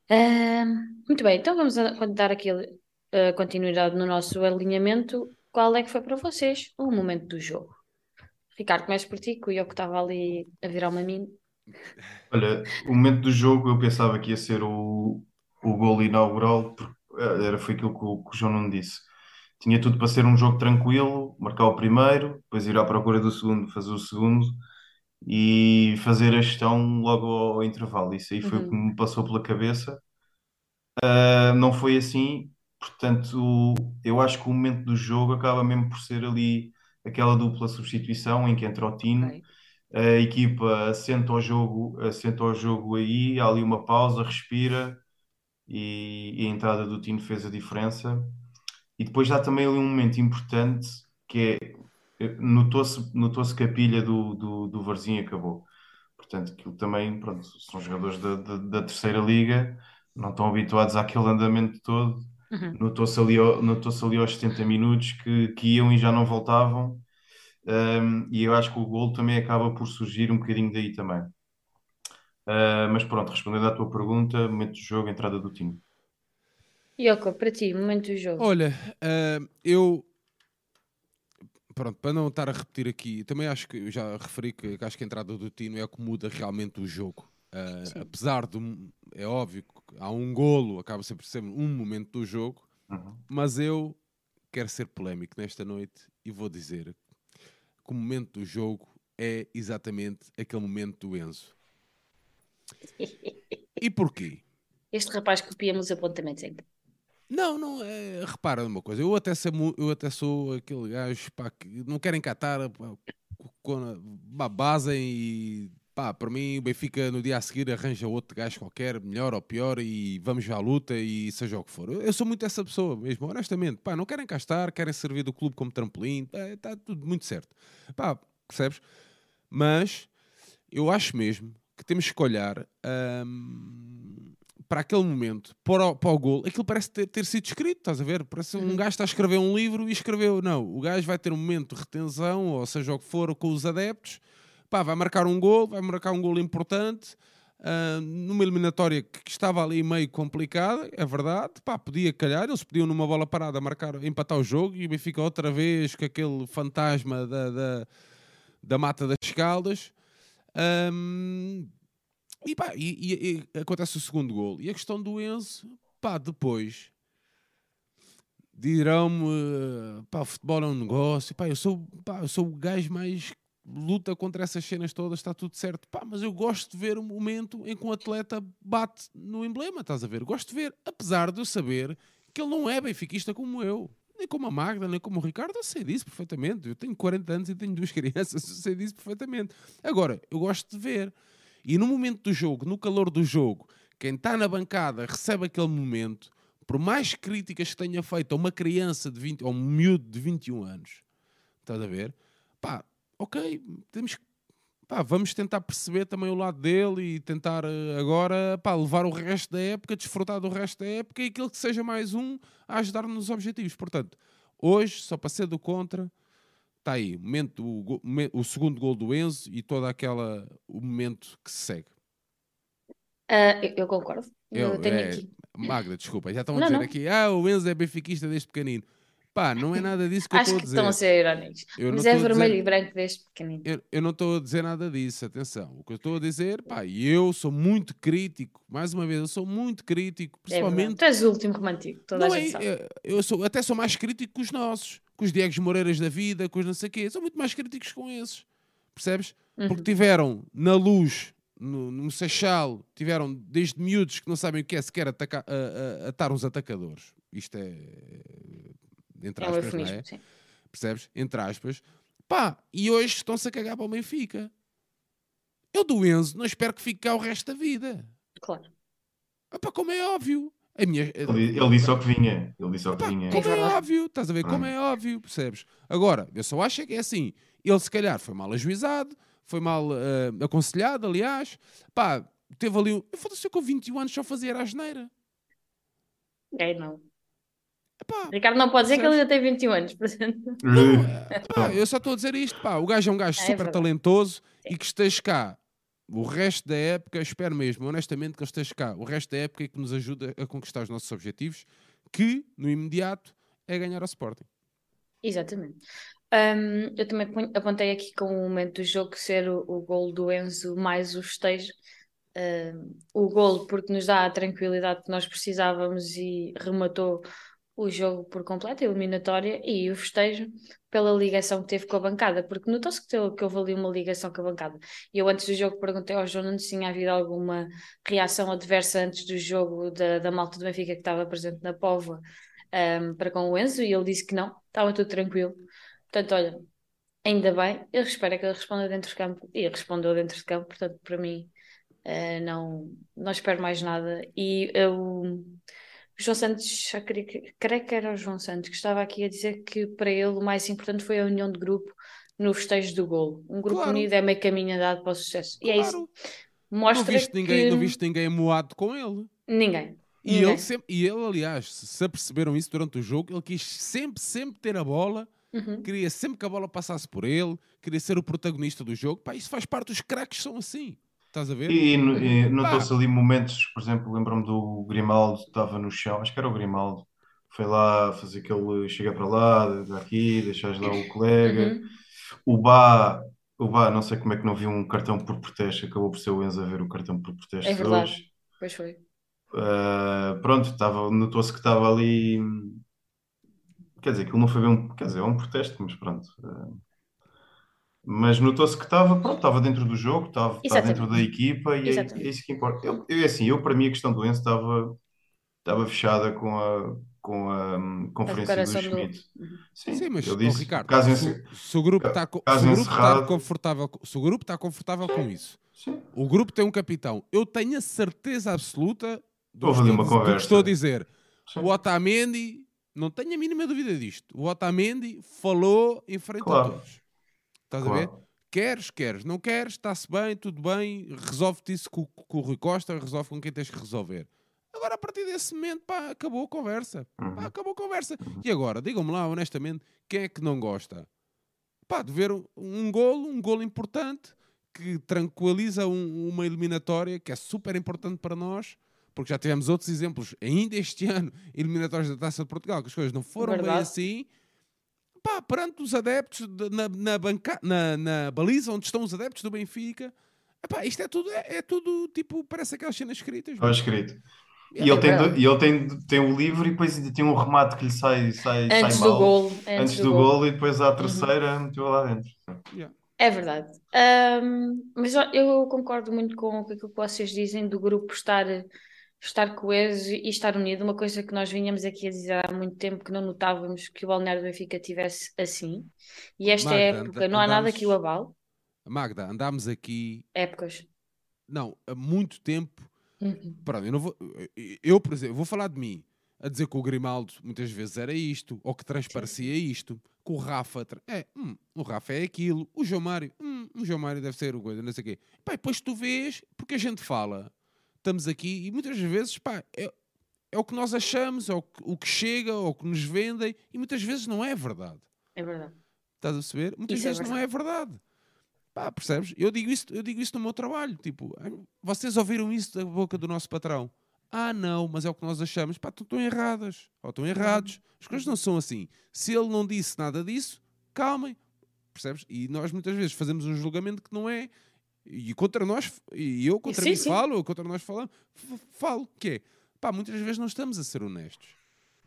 Ahm, muito bem, então vamos a- dar aqui a continuidade no nosso alinhamento. Qual é que foi para vocês o momento do jogo? Ricardo, começo por ti, que eu que estava ali a virar uma mim. Olha, o momento do jogo eu pensava que ia ser o, o gol inaugural, porque eh, era, foi aquilo que o, que o João não disse. Tinha tudo para ser um jogo tranquilo, marcar o primeiro, depois ir à procura do segundo, fazer o segundo e fazer a gestão logo ao, intervalo. Isso aí foi o que Uhum. me passou pela cabeça. Ah, não foi assim, portanto, eu acho que o momento do jogo acaba mesmo por ser ali aquela dupla substituição em que entra o Tino Ok. a equipa assenta ao jogo, assenta ao jogo aí, há ali uma pausa, respira e, e a entrada do Tino fez a diferença. E depois há também ali um momento importante que é, eh, notou-se, notou-se que a pilha do, do, do Varzim acabou. Portanto, aquilo também, pronto, são jogadores da, da, da terceira liga, não estão habituados àquele andamento todo. Uhum. Notou-se ali, notou-se ali aos 70 minutos que, que iam e já não voltavam. Um, e eu acho que o gol também acaba por surgir um bocadinho daí também. Uh, mas pronto, respondendo à tua pergunta, momento do jogo, entrada do time. Yoko, para ti, momento do jogo. Olha, ah, eu. Pronto, para não estar a repetir aqui, também acho que eu já referi que, que acho que a entrada do Tino é o que muda realmente o jogo. Sim. apesar de. É óbvio que há um golo, acaba sempre ser um momento do jogo, Uhum. mas eu quero ser polémico nesta noite e vou dizer que o momento do jogo é exatamente aquele momento do Enzo. E porquê? Este rapaz copia-me os apontamentos em Não, não, é, repara numa coisa, eu até, sou, eu até sou aquele gajo pá, que não quer encatar pá, e pá, para mim o Benfica no dia a seguir arranja outro gajo qualquer, melhor ou pior, e vamos à luta e seja o que for. Eu, sou muito essa pessoa mesmo, honestamente. Pá, não querem cá estar, querem servir do clube como trampolim, está tudo muito certo. Pá, percebes? Mas eu acho mesmo que temos que olhar hum, para aquele momento, para o, para o gol. Aquilo parece ter, ter sido escrito, estás a ver? Parece um Uhum. gajo está a escrever um livro e escreveu. Não, o gajo vai ter um momento de retenção, ou seja o que for, com os adeptos. Pá, vai marcar um gol, vai marcar um gol importante. ah, numa eliminatória que, que estava ali meio complicada, é verdade, pá, podia calhar, eles podiam numa bola parada marcar, empatar o jogo e o Benfica outra vez com aquele fantasma da, da, da Mata das Caldas. Ahm, e, pá, e, e- e acontece o segundo gol. E a questão do Enzo, pá, depois dirão-me, pá, o futebol é um negócio, pá, eu sou, pá, eu sou o gajo mais luta contra essas cenas todas, está tudo certo, pá, mas eu gosto de ver o momento em que um atleta bate no emblema, estás a ver? Gosto de ver, apesar de eu saber que ele não é benfiquista como eu. Nem como a Magda, nem como o Ricardo, eu sei disso perfeitamente. Eu tenho 40 anos e tenho duas crianças, eu sei disso perfeitamente. Agora, eu gosto de ver. E no momento do jogo, no calor do jogo, quem está na bancada recebe aquele momento, por mais críticas que tenha feito a uma criança de 20, ou um miúdo de 21 anos, estás a ver? Pá, ok, temos que pá, vamos tentar perceber também o lado dele e tentar eh, agora pá, levar o resto da época, desfrutar do resto da época e aquilo que seja mais um a ajudar-nos nos objetivos. Portanto, hoje, só para ser do contra, está aí o, momento, o, o, segundo gol do Enzo e todo aquela, o momento que se segue. Uh, eu, eu, concordo. Eu, eu tenho é, aqui. Magda, desculpa, já estão a dizer não. aqui, ah, o Enzo é benfiquista desde pequenino. Pá, não é nada disso que eu estou a dizer. Acho que estão a ser irónicos. Eu Mas é vermelho dizer... e branco desde pequenino. Eu, eu não estou a dizer nada disso, atenção. O que eu estou a dizer, pá, eu sou muito crítico, mais uma vez, eu sou muito crítico, é principalmente... É tu és o último romantico, toda não a gente é, sabe. É, eu sou, até sou mais crítico que os nossos, com os Diegos Moreiras da vida, com os não sei o quê. Sou muito mais críticos com esses, percebes? Uhum. Porque tiveram na luz, no, no Seixal, tiveram desde miúdos que não sabem o que é sequer atacar, uh, uh, atar uns atacadores. Isto é entre aspas, é não é? Sim. Percebes? Entre aspas. Pá, e hoje estão-se a cagar para o Benfica. Eu do Enzo não espero que fique cá o resto da vida. Claro. Pá, como é óbvio. A minha... ele, ele disse só que vinha. Ele disse só que vinha. Como é, é óbvio, estás a ver? Como é óbvio, percebes? Agora, eu só acho que é assim. Ele se calhar foi mal ajuizado, foi mal uh, aconselhado, aliás. Pá, teve ali. Um... Foda-se, eu com 21 anos só fazia a asneira. É, não. Epá, Ricardo não pode dizer que ele já tem 21 anos, portanto. Não, eu só estou a dizer isto, pá. O gajo é um gajo é, super é talentoso Sim. e que esteja cá o resto da época, espero mesmo, honestamente, que ele esteja cá o resto da época e que nos ajude a conquistar os nossos objetivos, que no imediato é ganhar ao Sporting. Exatamente. Um, eu também apontei aqui com o momento do jogo ser o, o gol do Enzo mais o estejo. Um, o gol porque nos dá a tranquilidade que nós precisávamos e rematou o jogo por completo, a eliminatória, e o festejo pela ligação que teve com a bancada, porque notou-se que, que houve ali uma ligação com a bancada. E eu antes do jogo perguntei ao João se tinha havido alguma reação adversa antes do jogo da, da malta do Benfica que estava presente na Póvoa um, para com o Enzo, e ele disse que não, estava tudo tranquilo. Portanto, olha, ainda bem, eu espero que ele responda dentro de campo, e respondeu dentro de campo, portanto, para mim, uh, não, não espero mais nada. E eu João Santos, creio que, creio que era o João Santos, que estava aqui a dizer que para ele o mais importante foi a união de grupo no festejo do golo. Um grupo claro. unido é meio caminho andado para o sucesso. Claro. E é isso. Mostra não viste, que... ninguém, não viste ninguém moado com ele. Ninguém. E ninguém. ele, sempre, e ele, aliás, se aperceberam isso durante o jogo, ele quis sempre, sempre ter a bola, uhum. queria sempre que a bola passasse por ele, queria ser o protagonista do jogo. Pá, isso faz parte, os craques são assim. Estás a ver? E, e notou-se ali momentos, por exemplo, lembro-me do Grimaldo, estava no chão, acho que era o Grimaldo, foi lá fazer aquele chega para lá, daqui, deixas lá o colega. Uhum. O Bá, o Bá, não sei como é que não viu um cartão por protesto, acabou por ser o Enzo a ver o cartão por protesto é verdade. hoje. Pois foi. Uh, pronto, notou-se que estava ali. Quer dizer, aquilo não foi bem um. Quer dizer, é um protesto, mas pronto. Uh, mas notou-se que estava, pronto, estava dentro do jogo, estava, estava dentro da equipa e é, é, isso que importa. Eu, eu, assim, eu, para mim, a questão do Enzo estava, estava fechada com a, com a um, conferência do Schmidt. Do... Uhum. Sim, Sim, mas, disse, oh, Ricardo, caso se, se, o grupo está, se o grupo está confortável, se o grupo está confortável Sim. com isso, Sim. o grupo tem um capitão, eu tenho a certeza absoluta do, Houve que, uma do que estou a dizer. Sim. O Otamendi, não tenho a mínima dúvida disto, o Otamendi falou em frente claro. a todos. Estás claro. a ver? Queres, queres. Não queres, está-se bem, tudo bem. Resolve-te isso com, com, o Rui Costa, resolve com quem tens que resolver. Agora, a partir desse momento, pá, acabou a conversa. Uhum. Pá, acabou a conversa. Uhum. E agora, digam-me lá, honestamente, quem é que não gosta? Pá, de ver um, um golo, um golo importante, que tranquiliza um, uma eliminatória, que é super importante para nós, porque já tivemos outros exemplos, ainda este ano, eliminatórias da Taça de Portugal, que as coisas não foram Verdade. bem assim, pá, perante os adeptos de, na, na, banca, na, na, baliza onde estão os adeptos do Benfica. Epá, isto é tudo, é, é tudo tipo, parece aquelas cenas escritas. Está escrito. E ele, tem, e ele tem, tem o livro e depois ainda tem um remate que lhe sai, sai, antes sai do Gol, antes, antes do, do gol. gol e depois à uhum. terceira uhum. meteu lá dentro. Yeah. É verdade. Um, mas eu concordo muito com o que vocês dizem do grupo estar estar coeso e estar unido, uma coisa que nós vinhamos aqui a dizer há muito tempo que não notávamos que o Balneário do Benfica tivesse assim. E esta Magda, época não há nada que o abale. Magda, andámos aqui épocas não, há muito tempo. Uhum. Pronto, eu, não vou, eu, por exemplo, vou falar de mim a dizer que o Grimaldo muitas vezes era isto, ou que transparecia isto, que o Rafa é, hum, o Rafa é aquilo, o João Mário, hum, o João Mário deve ser o coisa, não sei o quê. E depois tu vês, porque a gente fala, estamos aqui e muitas vezes, pá, é, é o que nós achamos, é o que, o que chega, ou o que nos vendem, e muitas vezes não é verdade. É verdade. Estás a perceber? Muitas Isso é vezes não é verdade. Pá, percebes? Eu digo, isso, eu digo isso no meu trabalho. Tipo, "Ah, vocês ouviram isso da boca do nosso patrão? Ah, não, mas é o que nós achamos. Pá, estão erradas. Ou estão errados. As coisas não são assim. Se ele não disse nada disso, calmem. Percebes? E nós muitas vezes fazemos um julgamento que não é. E contra nós, e eu contra Sim, mim sim. falo, eu contra nós falamos, falo, que é, pá, muitas vezes não estamos a ser honestos.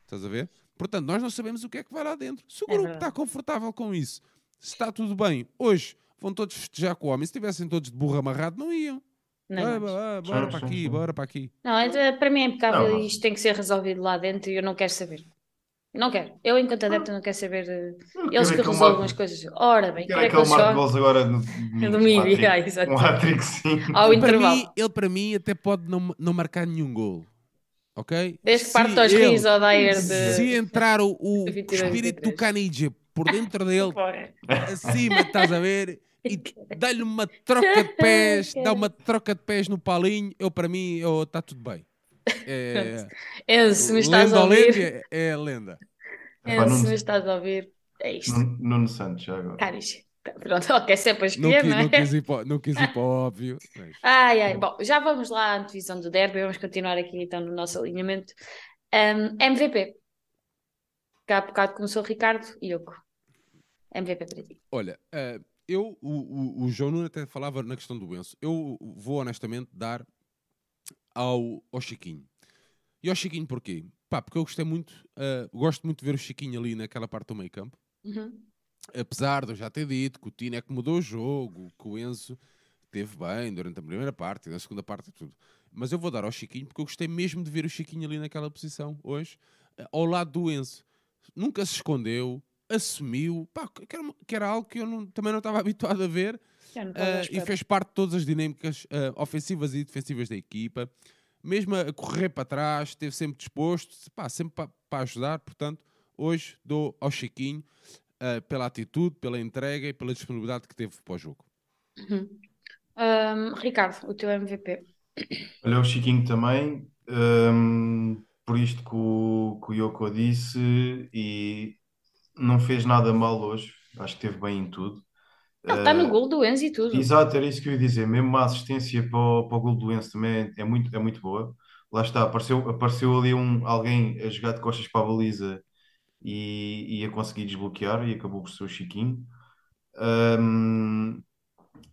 Estás a ver? Portanto, nós não sabemos o que é que vai lá dentro. Se o É grupo está confortável com isso, se está tudo bem, hoje vão todos festejar com o homem. Se estivessem todos de burro amarrado, não iam. Não, é Ah, ah, bora Sim, para aqui, sim. bora para aqui. Não, é- para mim é impecável Não, e isto tem que ser resolvido lá dentro e eu não quero saber. Não quero. Eu, enquanto adepto, não quero saber. eh, Eles que resolvem as coisas. Ora bem, Quero quero é que aquele eles gols agora no domingo. domingo, um hat-trick. Um sim. Ao Ele para, intervalo. mim, ele para mim até pode não, não marcar nenhum gol. Ok? Desde que parte aos ele- rios ao Dyer de. Se entrar o, o 22, espírito do 23. Canidia por dentro dele, acima, estás a ver? E dá-lhe uma troca de pés, dá uma troca de pés no palinho, eu para mim está tudo bem. É, Enzo, se me estás lenda a ou ouvir. lenda é a lenda. Epá, Enzo, se Nuno- me estás a ouvir. É isto. Nuno Santos, já agora. Caris. Pronto, ok, se é para Não, escolher, quis, não é? não, quis ir para, não quis ir para o óbvio. mas- Ai, ai. Bom, já vamos lá à antevisão do derby. Vamos continuar aqui então no nosso alinhamento. Um, MVP. Cá há bocado começou o Ricardo e Yoko. MVP para ti. Olha, eh, eu, o, o, o João Nuno até falava na questão do Enzo. Eu vou honestamente dar ao, ao Chiquinho. E ao Chiquinho porquê? Pá, porque eu gostei muito, eh, gosto muito de ver o Chiquinho ali naquela parte do meio campo. Uhum. Apesar de eu já ter dito que o Tino é que mudou o jogo, que o Enzo teve bem durante a primeira parte, na segunda parte e tudo. Mas eu vou dar ao Chiquinho porque eu gostei mesmo de ver o Chiquinho ali naquela posição hoje, eh, ao lado do Enzo. Nunca se escondeu, assumiu, pá, que, era, que era algo que eu não- também não estava habituado a ver eh, e fez parte de todas as dinâmicas eh, ofensivas e defensivas da equipa. Mesmo a correr para trás, esteve sempre disposto, pá, sempre pa- para ajudar. Portanto, hoje dou ao Chiquinho eh, pela atitude, pela entrega e pela disponibilidade que teve para o jogo. Uhum. Um, Ricardo, o teu MVP. Olha, o Chiquinho também, hum, por isto que o, que o Yoko disse, e não fez nada mal hoje, acho que esteve bem em tudo. Não, está no Eh, gol do Enzo e tudo. Exato, era isso que eu ia dizer. Mesmo a assistência para o, para o gol do Enzo também é, é muito, é muito boa. Lá está, apareceu, apareceu ali um, alguém a jogar de costas para a baliza e, e a conseguir desbloquear, e acabou por ser o Chiquinho. Hum,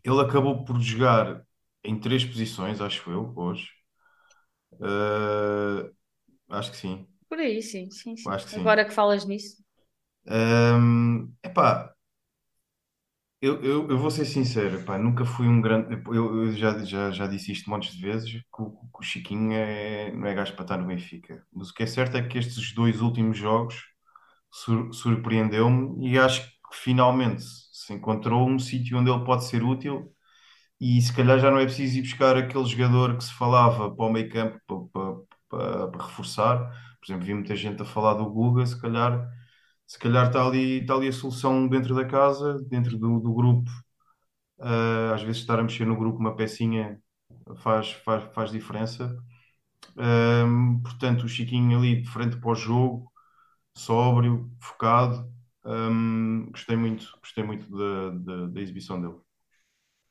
ele acabou por jogar em três posições, acho eu, hoje. Uh, acho que sim. Por aí, sim, sim, sim. Acho que sim. Agora que falas nisso. Hum, epá, eu, eu, eu vou ser sincero, epá, nunca fui um grande. Eu, eu já, já, já disse isto montes de vezes: que o, que o Chiquinho é, não é gajo para estar no Benfica. Mas o que é certo é que estes dois últimos jogos sur- surpreendeu-me e acho que finalmente se encontrou um sítio onde ele pode ser útil. E se calhar já não é preciso ir buscar aquele jogador que se falava para o meio campo para, para, para- para reforçar. Por exemplo, vi muita gente a falar do Guga, se calhar se calhar está ali, está ali a solução dentro da casa, dentro do, do grupo. Ah, às vezes estar a mexer no grupo uma pecinha faz, faz, faz diferença. Portanto, o Chiquinho ali de frente para o jogo, sóbrio, focado. Ahm, gostei muito, gostei muito da, da, da exibição dele.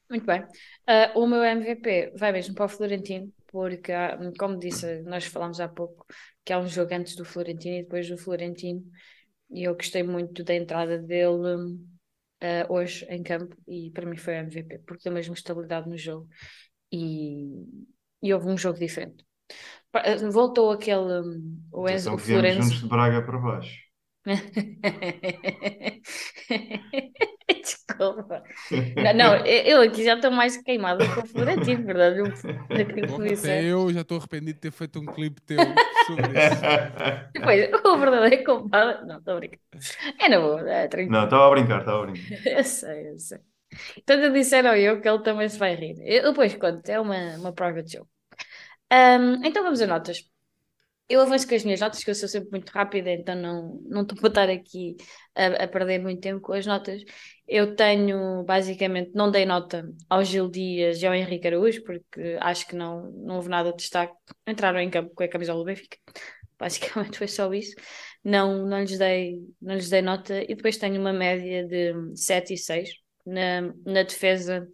Muito bem. Ah, o meu MVP vai mesmo para o Florentino, porque, ah, como disse, nós falámos há pouco que há um jogo antes do Florentino e depois do Florentino, e eu gostei muito da entrada dele ah, hoje em campo, e para mim foi o MVP, porque deu mesmo estabilidade no jogo e, e houve um jogo diferente. Ah, Voltou aquele, hum, o Enzo, Atenção o que viemos Florenzo. juntos de Braga para baixo. Desculpa. Não, não, eu aqui já estou mais queimada com o Florentino, verdade? Até eu já estou arrependido de ter feito um clipe teu sobre isso. Depois, o verdadeiro culpado. Não, estou a brincar. É na boa, é tranquilo. Não, estava a brincar, estava a brincar. Eu sei, eu sei. Tanto disseram eu que ele também se vai rir. Eu depois conto, é uma, uma prova de jogo. Um, então vamos a notas. Eu avanço com as minhas notas, que eu sou sempre muito rápida, então não, não estou para estar aqui a, a, perder muito tempo com as notas. Eu tenho, basicamente, não dei nota ao Gil Dias e ao Henrique Araújo, porque acho que não, não houve nada de destaque. Entraram em campo com a camisola do Benfica. Basicamente foi só isso. Não, não, lhes dei, não lhes dei nota. E depois tenho uma média de 7 e 6. Na, na defesa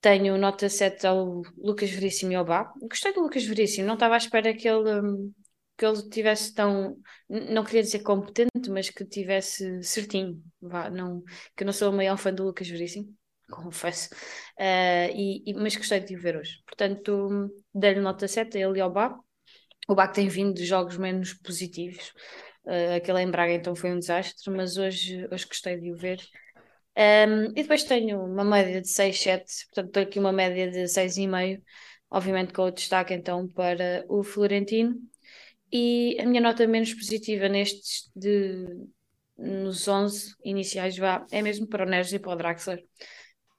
tenho nota 7 ao Lucas Veríssimo e ao Bá. Gostei do Lucas Veríssimo, não estava à espera que ele, hum, que ele tivesse tão. Não queria dizer competente, mas que tivesse certinho. Vá, não, que eu não sou o maior fã do Lucas Veríssimo, confesso. Uh, e, e, mas gostei de o ver hoje. Portanto, dei-lhe nota 7 a ele e ao Bá. O Bá tem vindo de jogos menos positivos. Uh, aquele em Braga então foi um desastre, mas hoje, hoje gostei de o ver. Um, e depois tenho uma média de 6, 7, portanto estou aqui uma média de 6,5, obviamente com o destaque então para o Florentino. E a minha nota menos positiva nestes de nos 11 iniciais vá, é mesmo para o Neres e para o Draxler.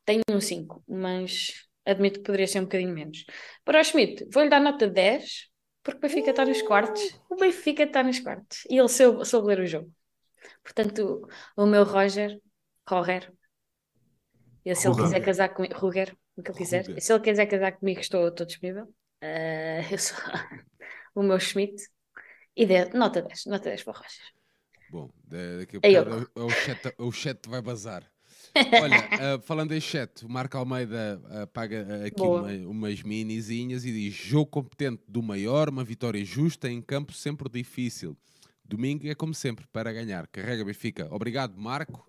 Tenho um 5, mas admito que poderia ser um bocadinho menos. Para o Schmidt, vou-lhe dar nota 10, porque o Benfica está nos quartos. O Benfica está nos quartos. E ele soube, soube ler o jogo. Portanto, o meu Roger, Roger, e se ele quiser casar comigo, Ruger, o que ele quiser. Ruger. Se ele quiser casar comigo, estou, estou disponível. Uh, eu sou o meu Schmidt. E de, nota 10, nota 10 para o Roger. Bom, daqui a pouco o, o, chat, o chat vai bazar. Olha, uh, falando em chat, o Marco Almeida uh, paga aqui uma, umas minizinhas e diz: jogo competente do maior, uma vitória justa em campo sempre difícil. Domingo é como sempre para ganhar. Carrega Benfica. Obrigado, Marco.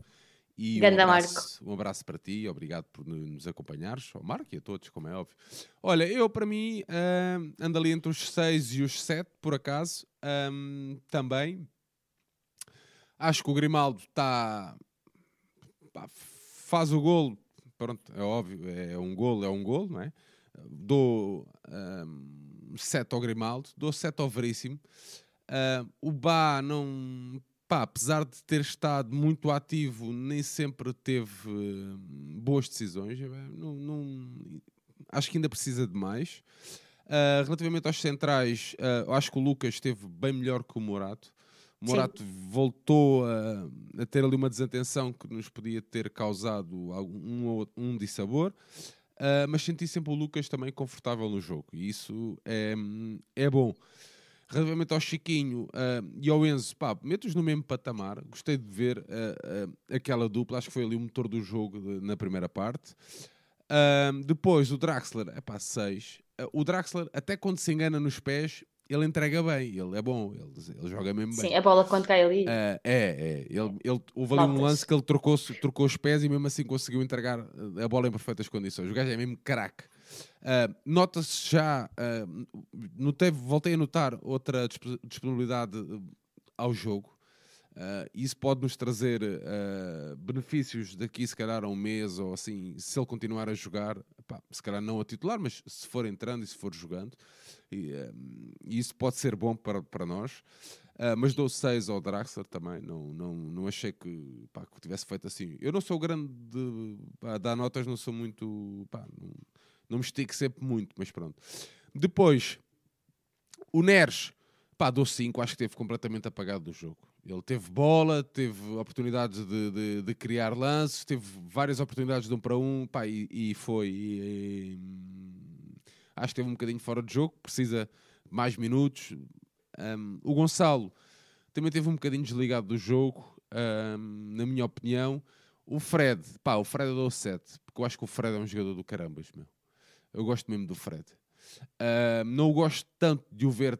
E um abraço, um abraço, para ti, obrigado por nos acompanhares, ao Marco e a todos, como é óbvio. Olha, eu para mim uh, ando ali entre os 6 e os 7, por acaso, um, também. Acho que o Grimaldo está. Faz o golo, pronto, é óbvio, é um golo, é um golo, não é? Dou um, 7 ao Grimaldo, dou 7 ao Veríssimo. Uh, o Bá não pá, apesar de ter estado muito ativo, nem sempre teve uh, boas decisões. Não, não, acho que ainda precisa de mais. Uh, relativamente aos centrais, uh, acho que o Lucas esteve bem melhor que o Morato. O Morato Sim. voltou a, a, ter ali uma desatenção que nos podia ter causado algum, um, um dissabor. Uh, mas senti sempre o Lucas também confortável no jogo e isso é, é bom. Relativamente ao Chiquinho uh, e ao Enzo, pá, meto-os no mesmo patamar. Gostei de ver uh, uh, aquela dupla, acho que foi ali o motor do jogo de, na primeira parte. depois o Draxler, é pá, 6. o Draxler, até quando se engana nos pés, ele entrega bem, ele é bom, ele, ele joga mesmo bem. Sim, a bola quando cai ali. Uh, é, é. Ele, ele, houve ali um lance que ele trocou, trocou os pés e mesmo assim conseguiu entregar a bola em perfeitas condições. O gajo é mesmo craque. Uh, Nota-se já, uh, notei, voltei a notar outra disponibilidade ao jogo. Uh, isso pode nos trazer uh, benefícios daqui, se calhar, a um mês ou assim, se ele continuar a jogar, pá, se calhar não a titular, mas se for entrando e se for jogando, e, uh, isso pode ser bom para, para nós. mas dou 6 ao Draxler também, não, não, não achei que, pá, que tivesse feito assim. Eu não sou grande de pá, dar notas, não sou muito, pá, não, não me estico sempre muito, mas pronto. Depois, o Neres, pá, dou 5, acho que esteve completamente apagado do jogo ele teve bola, teve oportunidades de, de, de, criar lances, teve várias oportunidades de um para um, pá, e, e foi. E, e, acho que teve um bocadinho fora de jogo, precisa mais minutos. Um, o Gonçalo também teve um bocadinho desligado do jogo, um, na minha opinião. O Fred, pá, o Fred deu 7, porque eu acho que o Fred é um jogador do carambas, meu. Eu gosto mesmo do Fred. Uh, não gosto tanto de o ver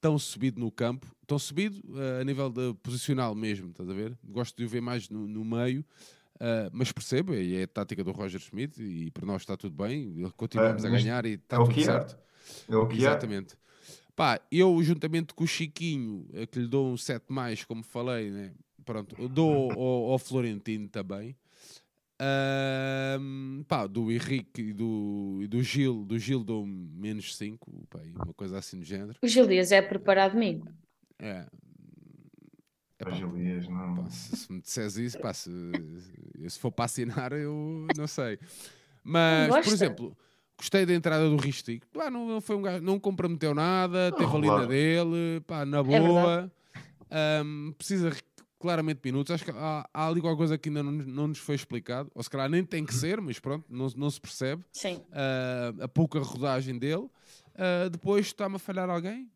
tão subido no campo, tão subido uh, a nível de posicional mesmo, estás a ver? Gosto de o ver mais no, no meio, uh, mas percebo, e é a tática do Roger Schmidt, e para nós está tudo bem, continuamos a ganhar e está é tudo certo. É o que Exatamente. É. Pá, eu juntamente com o Chiquinho, que lhe dou um 7 mais, como falei, né? Pronto, dou ao, ao Florentino também. Um, pá, do Henrique e do, e do Gil, do Gil dou menos 5, uma coisa assim do género. O Gil Dias é preparado amigo. É. Epá, Jorge Elias, não. pá, se, se me disseres isso, pá, se, se for para assinar, eu não sei. Mas, por Gosta? exemplo, gostei da entrada do Ristico. Pá, não, não foi um gajo, não comprometeu nada, teve ali na claro. dele, pá, na É boa. Ahm, precisa re- claramente minutos. Acho que há, há ali qualquer coisa que ainda não, não nos foi explicado. Ou se calhar nem tem que ser, mas pronto, não, não se percebe. Sim. Ah, a pouca rodagem dele. Ah, depois está-me a falhar alguém?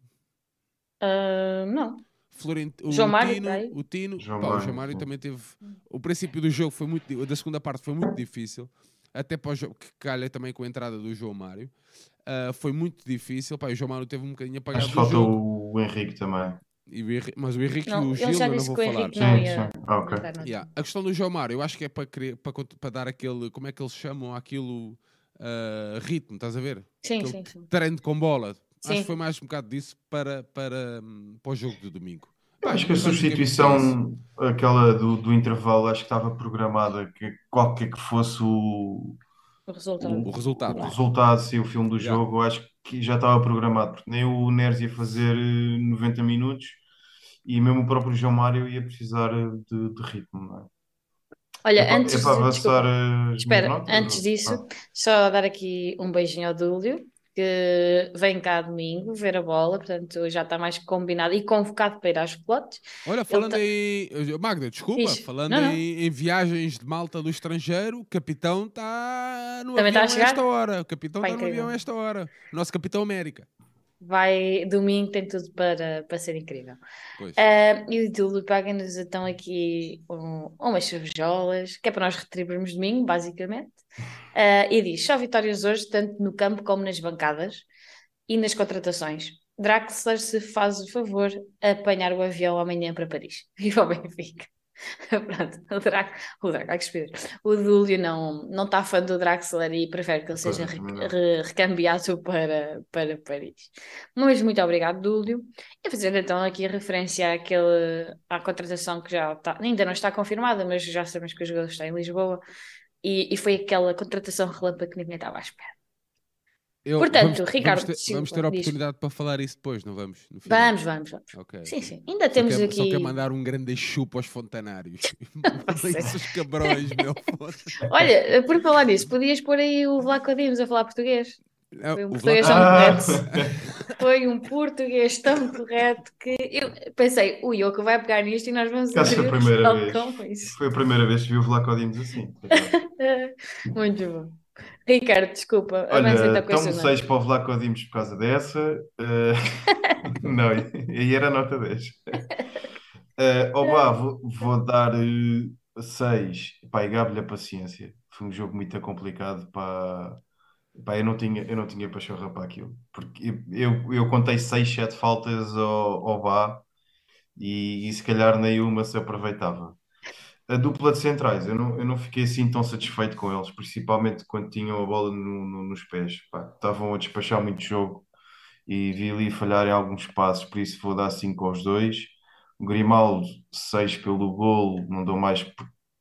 Ah, não. Florent... O, João Mário Tino, tá aí? o Tino, João pá, o Mário, João Mário também teve. O princípio do jogo foi muito. Da segunda parte foi muito difícil. Até para o jogo que calha também com a entrada do João Mário. Ah, foi muito difícil. Pá, o João Mário teve um bocadinho apagado Acho que jogo. o Henrique também. E o Henrique- mas o Henrique Não, e o ele Gil já eu não disse vou que o falar. Henrique não ia. sim. Ah, ok. entrar no- Yeah. A questão do João Mário, eu acho que é para, criar- para, para dar aquele. Como é que eles chamam aquilo? ah, ritmo, estás a ver? Sim, Aquele sim, sim. treino com bola. Acho Sim. que foi mais um bocado disso para, para, para o jogo de domingo. Eu acho que a o é substituição, aquela do, do intervalo, acho que estava programada que qualquer que fosse o, O resultado. O resultado. o resultado, se o filme do Yeah. jogo, acho que já estava programado, porque nem o Neres ia fazer eh, 90 minutos e mesmo o próprio João Mário ia precisar eh, de, de ritmo, não é? Olha, É para, antes é para avançar minhas espera, antes disso, só dar aqui um beijinho ao Dúlio, que vem cá domingo ver a bola, portanto já está mais combinado e convocado para ir às pelotas. Olha, falando tá- em. Magda, desculpa, Diz. falando Não, não. Em, em viagens de malta do estrangeiro, o capitão está no Também está avião a a chegar? esta hora. O capitão está no avião a esta hora. Nosso capitão América. Vai, domingo tem tudo para, para ser incrível. Ah, e o Dúlio paga-nos então aqui um- umas cervejolas, que é para nós retribuirmos domingo, basicamente. Ah, e diz: só vitórias hoje, tanto no campo como nas bancadas e nas contratações. Draxler, se faz o favor, apanhar o avião amanhã para Paris. Viva o Benfica. Pronto, o Drax, o Drax, ai, que estupidez. o Dúlio não não está fã do Draxler e prefere que ele seja re- re- recambiado para, para Paris. Mas muito obrigado, Dúlio. E fazer então aqui referência àquele, à contratação que já está, ainda não está confirmada, mas já sabemos que o jogador está em Lisboa. E, e foi aquela contratação relâmpago que ninguém estava à espera. Eu- portanto, vamos, Ricardo vamos ter, vamos ter a diz. oportunidade para falar isso depois, não vamos? No final? Vamos, vamos, vamos. Ok, Sim, sim. Ainda Só temos quer, aqui. só quer mandar um grande chupo aos fontanários. Esses cabrões, meu. Olha, por falar nisso, podias pôr aí o Vlaco Dimos a falar português. Não, Foi um português Vlaco- tão Ah! correto. Foi um português tão correto que eu pensei, o Yoko vai pegar nisto e nós vamos Acho foi a o primeira vez. Foi a primeira vez que vi o Vlaco Dimos assim. Muito bom. Ricardo, desculpa, Olha, então esse 6 para o Vlaco Dimos por causa dessa. eh, não, aí era nota 10. Uh, Oba, vou, vou dar 6. Pá, e gabe-lhe a paciência. Foi um jogo muito complicado. Pá, pá, eu, não tinha, eu não tinha pachorra para aquilo. Porque eu, eu, eu contei 6, 7 faltas ao, ao Bá e, e se calhar nenhuma se aproveitava. A dupla de centrais, eu não, eu não fiquei assim tão satisfeito com eles, principalmente quando tinham a bola no- no- nos pés. Pá, estavam a despachar muito jogo e vi ali falhar em alguns passos, por isso vou dar 5 aos dois. O Grimaldo, 6 pelo golo, não dou mais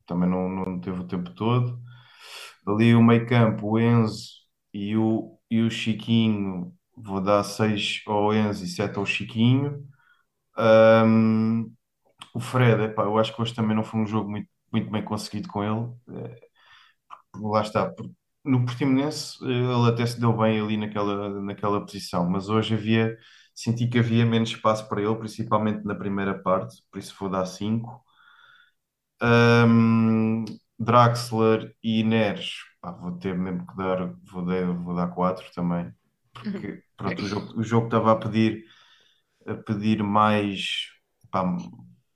também não, não teve o tempo todo. Ali o meio campo, o Enzo e o, e o Chiquinho, vou dar 6 ao Enzo e 7 ao Chiquinho. Ahm, o Fred, epá, eu acho que hoje também não foi um jogo muito, muito bem conseguido com ele. Eh, lá está. por- No Portimonense, eh, ele até se deu bem ali naquela, naquela posição, mas hoje havia, senti que havia menos espaço para ele, principalmente na primeira parte, por isso vou dar 5. Draxler e Neres, pá, vou ter mesmo que dar, vou dar, vou dar 4 também, porque pronto, o jogo, o jogo estava a pedir, a pedir mais, pá,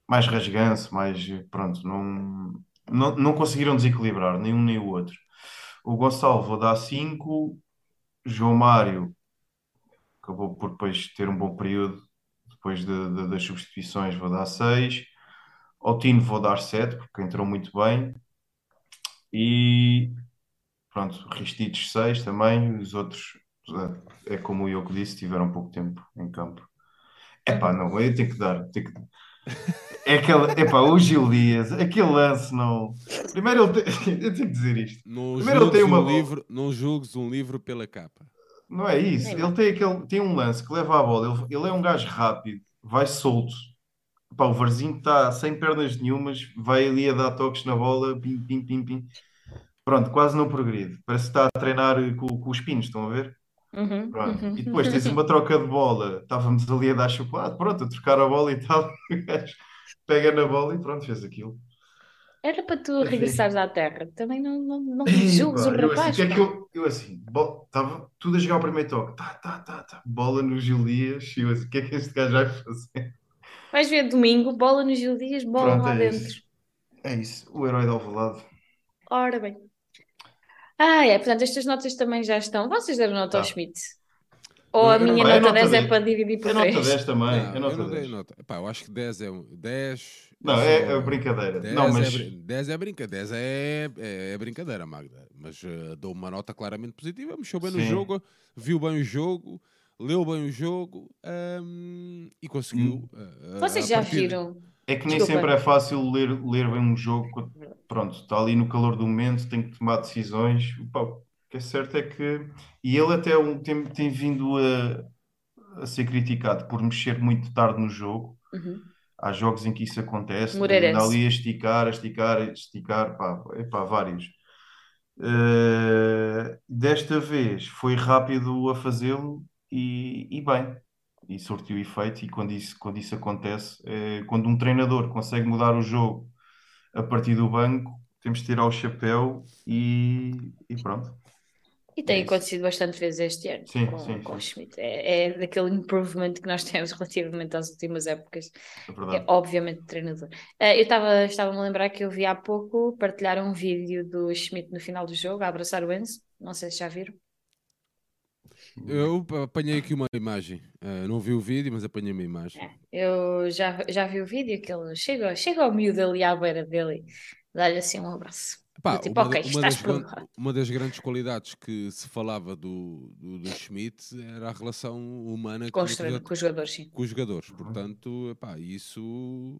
mais rasganço, mais, pronto, não, não, não conseguiram desequilibrar, nem um nem o outro. O Gonçalo vou dar 5, João Mário acabou por depois ter um bom período, depois de- de- das substituições vou dar 6, ao Tino vou dar 7, porque entrou muito bem, e pronto, Ristites 6 também, os outros, é como o Yoko disse, tiveram pouco tempo em campo. Epá, não, eu tenho que dar, tenho que... É aquela, epá, o Gil Dias, aquele lance não. Primeiro ele tem, eu tenho que dizer isto. Não Primeiro ele tem julgues, uma um bola. livro, não julgues um livro pela capa. Não é isso. Ele tem, aquele, tem um lance que leva a bola. Ele, ele é um gajo rápido, vai solto Pá, o Varzinho está sem pernas nenhumas, vai ali a dar toques na bola, pim, pim, pim, pim. Pronto, quase não progride. Parece que está a treinar com, com os pinos, estão a ver? Uhum, uhum. E depois tens uma troca de bola, estávamos ali a dar chocolate, pronto, a trocar a bola e tal. O gajo pega na bola e pronto, fez aquilo. Era para tu Enfim. regressares à Terra. Também não, não, não julgues o assim, rapaz. o que é que eu, eu assim, estava tudo a jogar o primeiro toque, tá, tá, tá, tá, bola no Gil Dias, e eu assim, o que é que este gajo vai fazer? Vais ver domingo, bola nos Gil Dias, bola Pronto, lá é dentro. isso. É isso, o herói de Alvalade. Ora bem. Ah, é, portanto, estas notas também já estão. Vocês deram nota ao Tá. Schmidt? Ou a Eu- eu não- minha é nota nota 10 é 10. para dividir por É nota 3? 10 também, Não, é eu nota não dei 10. nota. Pá, eu acho que 10 é um. 10. Não, eu é, sou- é brincadeira. 10 Não, é, mas brin- 10 é brincadeira, 10 é, é, é brincadeira, Magda. Mas eh, dou uma nota claramente positiva, mexeu bem no Sim. jogo, viu bem o jogo, leu bem o jogo ahm, e conseguiu. eh, a- Vocês a já partir- viram? É que nem Desculpa. sempre é fácil ler, ler bem um jogo. Pronto, está ali no calor do momento, tem que tomar decisões. Pá, o que é certo é que. E ele até um- tem, tem vindo a, a ser criticado por mexer muito tarde no jogo. Uhum. Há jogos em que isso acontece, Moreirense. andar ali a esticar, a esticar, a esticar, pá, epá, vários. Eh, desta vez foi rápido a fazê-lo e, e bem, e surtiu efeito. E quando isso, quando isso acontece, eh, quando um treinador consegue mudar o jogo a partir do banco, temos de tirar o chapéu e, e pronto. E tem É acontecido bastante vezes este ano Sim, com, sim, com o sim. Schmidt. É, é daquele improvement que nós temos relativamente às últimas épocas. É É obviamente treinador. Eh, eu estava estava-me a lembrar que eu vi há pouco partilhar um vídeo do Schmidt no final do jogo, a abraçar o Enzo. Não sei se já viram. Eu apanhei aqui uma imagem. Eh, não vi o vídeo, mas apanhei uma imagem. É, eu já, já vi o vídeo que ele chega, chega ao miúdo ali à beira dele dá-lhe assim um abraço. Pá, tipo, uma, uma das, uma das grandes qualidades que se falava do, do, do Schmidt era a relação humana Com com os jogadores, sim. com os jogadores. Portanto, isso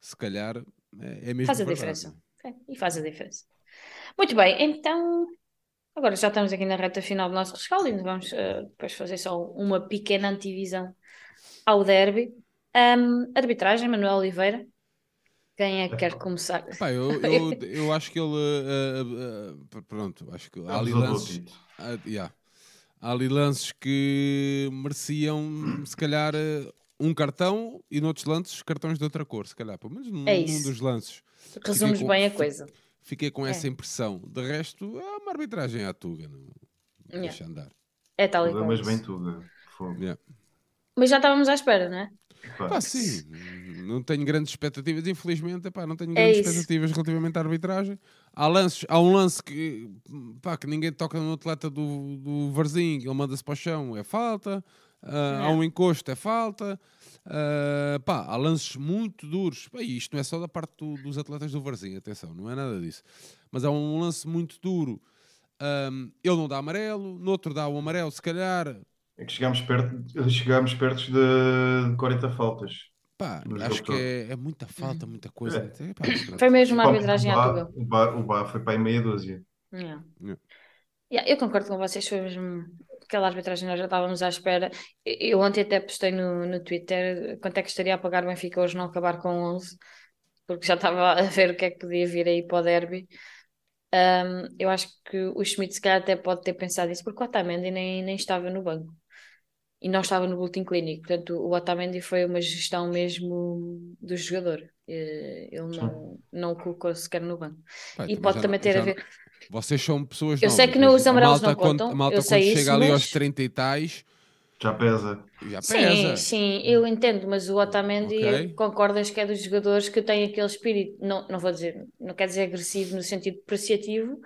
se calhar é, é mesmo Faz a verdade. diferença. É, e faz a diferença. Muito bem, então agora já estamos aqui na reta final do nosso rescaldo e vamos eh, depois fazer só uma pequena antivisão ao derby. Ahm, arbitragem, Manuel Oliveira. Quem é que quer começar? Epá, eu, eu, eu acho que ele eh, eh, pronto, acho que há ali lances, há, yeah. Há ali lances que mereciam se calhar um cartão e noutros lances cartões de outra cor, se calhar, pelo menos num, É num dos lances. Resumes bem a coisa. Fiquei com essa É. impressão. De resto, é uma arbitragem à tuga. Não, Yeah. Deixa andar. É tal e Tuga, qual mas bem tudo. Fogo. Yeah. Mas já estávamos à espera, não é? Pá, Pá, sim, não tenho grandes expectativas, infelizmente, epá, não tenho É grandes isso. expectativas relativamente à arbitragem. Há, lances, há um lance que, pá, que ninguém toca no atleta do, do Varzinho, ele manda-se para o chão, é falta. Ah, há É. um encosto, é falta. Ah, pá, há lances muito duros. Pá, e isto não é só da parte do- dos atletas do Varzinho, atenção, não é nada disso. Mas há um lance muito duro. Ahm, ele não dá amarelo, no outro dá o amarelo, se calhar. É que chegámos perto, chegámos perto de, de 40 faltas. Pá, acho que é, é muita falta, muita coisa. É. Epá, pronto. Foi mesmo uma Pá, arbitragem o à. O Bá, o Bá foi para aí meia dúzia. Yeah. Yeah. Yeah, eu concordo com vocês, foi mesmo aquela arbitragem nós já estávamos à espera. Eu ontem até postei no, no Twitter quanto é que estaria a pagar o Benfica hoje não acabar com 11, porque já estava a ver o que é que podia vir aí para o derby. Um, eu acho que o Schmidt se calhar até pode ter pensado isso, porque o Otamendi nem, nem estava no banco e não estava no boletim clínico. Portanto, o Otamendi foi uma gestão mesmo do jogador. Eh, Ele não, não o colocou sequer no banco. Pá, E pode também ter já a ver. Vocês são pessoas Eu sei novas, que não- mas os amarelos malta não quando, contam, a malta eu quando sei chega isso, ali aos mas- 30 e tais, Já pesa. já Sim, pesa. sim, eu entendo, mas o Otamendi, Ok. concordas que é dos jogadores que tem aquele espírito, não, não vou dizer, não quer dizer agressivo no sentido depreciativo,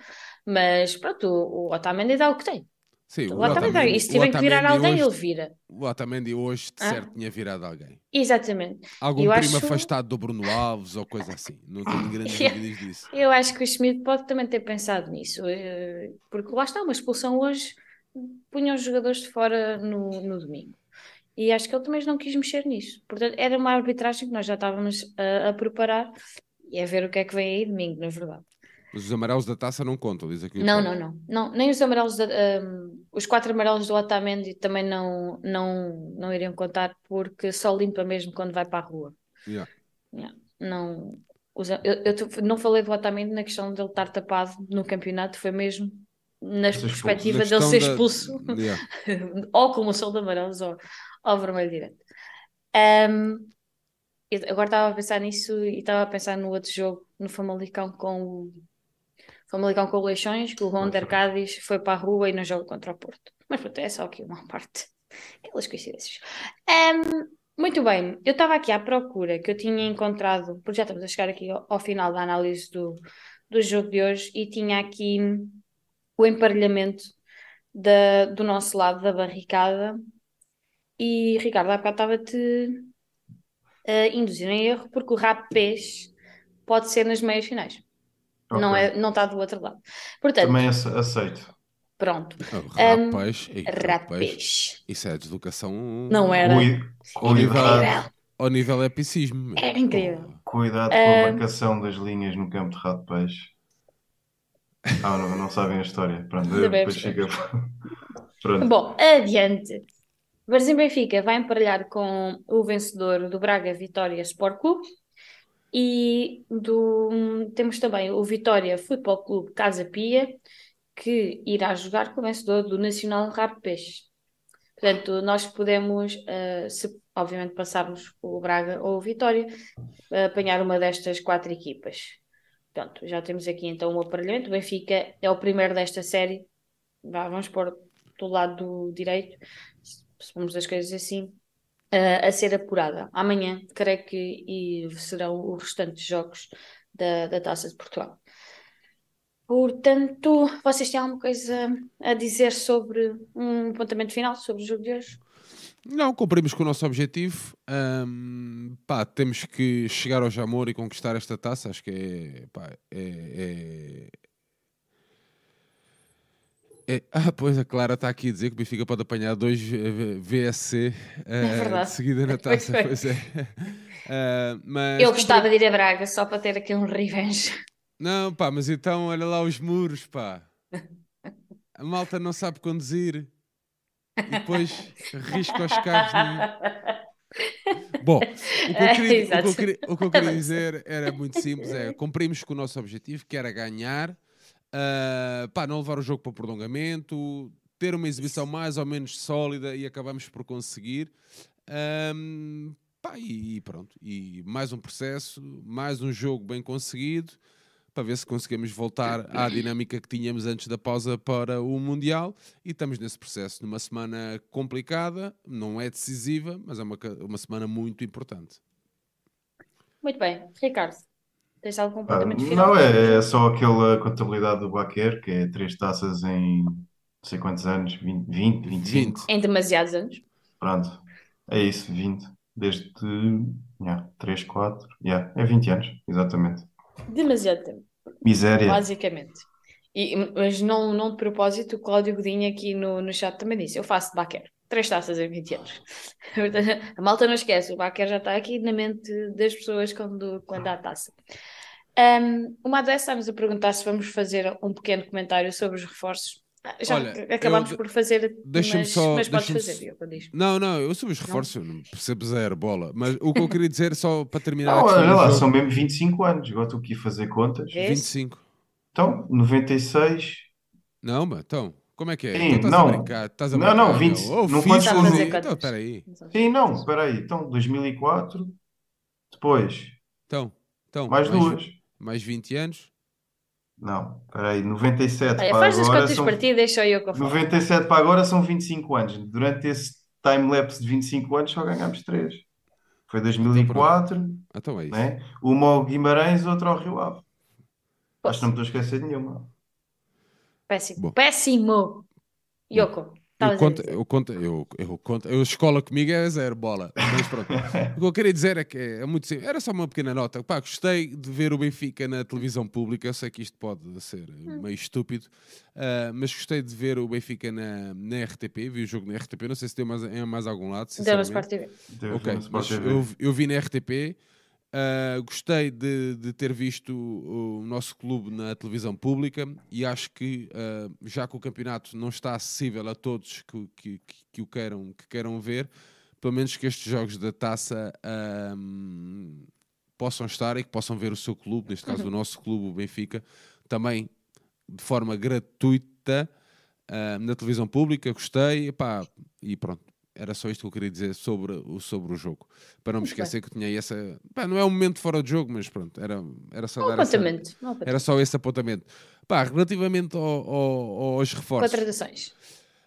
mas pronto, o, o Otamendi dá o que tem. Sim, O Otamendi dá, e se tiver que virar Otamendi alguém, hoje, ele vira. O Otamendi hoje de Ah. certo tinha virado alguém. Exatamente. Algum Eu primo acho- afastado do Bruno Alves ou coisa assim. Não tenho grandes dúvidas disso. Eu acho que o Schmidt pode também ter pensado nisso, eh, porque lá está, uma expulsão hoje punha os jogadores de fora no, no domingo. E acho que ele também não quis mexer nisso. Portanto, era uma arbitragem que nós já estávamos a, a preparar e a ver o que é que vem aí domingo, na verdade. Mas os amarelos da taça não contam, diz aqui Não, não, não, não. Nem os amarelos, da- um, os quatro amarelos do Otamendi também não, não, não iriam contar porque só limpa mesmo quando vai para a rua. Yeah. Yeah, Não, usa- eu, eu não falei do Otamendi na questão dele estar tapado no campeonato, foi mesmo na expulso. perspectiva dele ser da- expulso, Yeah. ou com o sol de amarelos ou ao vermelho direto. Eu agora estava a pensar nisso e estava a pensar no outro jogo, no Famalicão com o Famalicão com o Leixões, que o Ronder. Cádiz foi para a rua e não joga contra o Porto. Mas pronto, é só aqui uma parte. Aquelas coincidências. Ahm, muito bem, eu estava aqui à procura que eu tinha encontrado, porque já estamos a chegar aqui ao, ao final da análise do, do jogo de hoje, e tinha aqui o emparelhamento da, do nosso lado da barricada. E Ricardo, há bocado estava-te a induzir em erro, porque o rapaz pode ser nas meias finais. Não, Ok. é, não está do outro lado. Portanto, Também ace- aceito. pronto. Oh, Um, rapaz, ei, rapaz, isso é deslocação Não era. Cui- Cuidado, ao nível epicismo. meu. Era incrível. cuidado com Ah. a marcação das linhas no campo de rato de peixe. Ah, não, não sabem a história. Pronto, depois fica. Pronto. Bom, adiante. Varzim Benfica vai emparelhar com o vencedor do Braga Vitória Sport Clube e do, temos também o Vitória Futebol Clube Casa Pia que irá jogar com o vencedor do Nacional Rabo Peixe. Portanto, nós podemos, eh, se obviamente passarmos o Braga ou o Vitória, eh, apanhar uma destas quatro equipas. Pronto, já temos aqui então o aparelhamento. O Benfica é o primeiro desta série. Vá, vamos pôr do lado do direito, se formos as coisas assim, eh, a ser apurada. Amanhã, creio que e serão os restantes jogos da, da Taça de Portugal. Portanto, vocês têm alguma coisa a dizer sobre um apontamento final sobre o jogo de hoje? Não, cumprimos com o nosso objetivo. Ahm, pá, temos que chegar ao Jamor e conquistar esta taça. Acho que é. Pá, é, é- é- Ah, pois a Clara está aqui a dizer que o Benfica pode apanhar dois VSC eh, de verdade. seguida na taça. Pois é. Ah, mas Eu gostava de ir a Braga só para ter aqui um revenge. Não, pá, mas então olha lá os muros, pá. A malta não sabe conduzir. E depois risca os carros. no- Bom, o que eu queria, o que queria- o que eu queria dizer era muito simples: é cumprimos com o nosso objetivo, que era ganhar, ah, pá, não levar o jogo para o prolongamento, ter uma exibição mais ou menos sólida e acabamos por conseguir. Ahm, pá, e, e pronto, e mais um processo, mais um jogo bem conseguido para ver se conseguimos voltar à dinâmica que tínhamos antes da pausa para o Mundial e estamos nesse processo numa semana complicada, não é decisiva, mas é uma, uma semana muito importante. Muito bem, Ricardo, tens algum Ah, apontamento final? não, é, é só aquela contabilidade do Baquer, que é três taças em não sei quantos anos, 20, 20 25. 20. Em demasiados anos. Pronto, é isso, 20. Desde yeah, 3, 4, yeah, é 20 anos, exatamente. Demasiado tempo, Miséria. basicamente. E, mas não, não de propósito, o Cláudio Godinho aqui no, no chat também disse: Eu faço de Baquer, três taças em 20 anos. A malta não esquece, o Baquer já está aqui na mente das pessoas quando, quando há taça. Um, o Madé está-nos a perguntar se vamos fazer um pequeno comentário sobre os reforços. Ah, Já Olha, ac- acabámos eu- por fazer, deixa-me mas, só- mas podes fazer, s- Diogo, diz. Não, não, eu sobre os reforços eu não percebo zero bola, mas o que eu queria dizer só para terminar Não, olha lá, são mesmo 25 anos. Agora estou aqui a fazer contas. Vês? 25. Então, 96. Não, mas então, como é que é? Sim, então não. brincar, Não, brincar, não, 20 meu. Ou não fiz fazer Então, contas. espera aí. Sim, não, espera aí. Então, 2004. Depois, Então, então, mais duas. mais 20 anos. Não, espera aí. 97 Olha, para faz as agora contas são... para ti deixa eu que eu falo. 97 para agora são 25 anos. Durante esse time-lapse de 25 anos só ganhámos 3. Foi 2004, Então é isso. né? uma ao Guimarães, outra ao Rio Ave. Acho Posso? que não me estou a esquecer de nenhuma. Péssimo. Bom. Péssimo! Yoko, Eu estavas a conto, eu conto, eu, eu conto, eu escola comigo é zero bola. Mas pronto. o que eu queria dizer é que é muito simples. Era só uma pequena nota. Pá, gostei de ver o Benfica na televisão pública. Eu sei que isto pode ser meio estúpido, ah, mas gostei de ver o Benfica na, na RTP. Vi o jogo na RTP. Não sei se tem mais, em mais algum lado. Deu Sinceramente. Sport TV. Teve Ok, no Sport mas eu, eu vi na RTP. Ah, gostei de, de ter visto o, nosso clube na televisão pública e acho que ah, já que o campeonato não está acessível a todos que, que, que- o queiram, que queiram ver, pelo menos que estes jogos da taça ahm, possam estar e que possam ver o seu clube, neste caso o nosso clube, o Benfica, também de forma gratuita ahm, na televisão pública. Gostei, epá, e pronto. Era só isto que eu queria dizer sobre o, sobre o jogo. Para não me bem. esquecer que tinha essa. pá, não é um momento fora de jogo, mas pronto, era, era só dar essa- Apontamento. Um apontamento. era só esse apontamento. Pá, relativamente ao- ao- aos reforços. Contratações.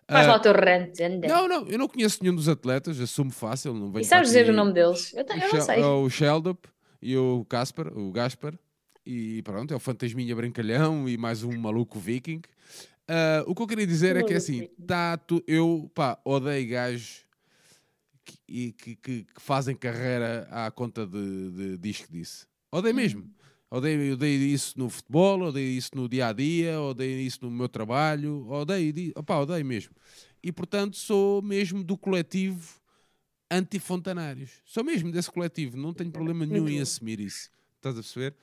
Faz ah, lá o teu rant, anda. não, não, eu não conheço nenhum dos atletas, assumo fácil. Não venho e sabes dizer o nome deles? Eu, eu não sei. é o Sheldop e o Gaspar, o Gaspar. E pronto, é o Fantasminha Brincalhão e mais um maluco viking. Ah, o que eu queria dizer é que Maluco assim, tu, eu pá, odeio gajos que, que, que- que fazem carreira à conta de, de que disse. Odeio mesmo. Odeio, odeio isso no futebol, odeio isso no dia a dia, odeio isso no meu trabalho, odeio, opá, odeio mesmo. E portanto sou mesmo do coletivo anti-fontanários. Sou mesmo desse coletivo, não tenho problema nenhum em bom. assumir isso. Estás a perceber?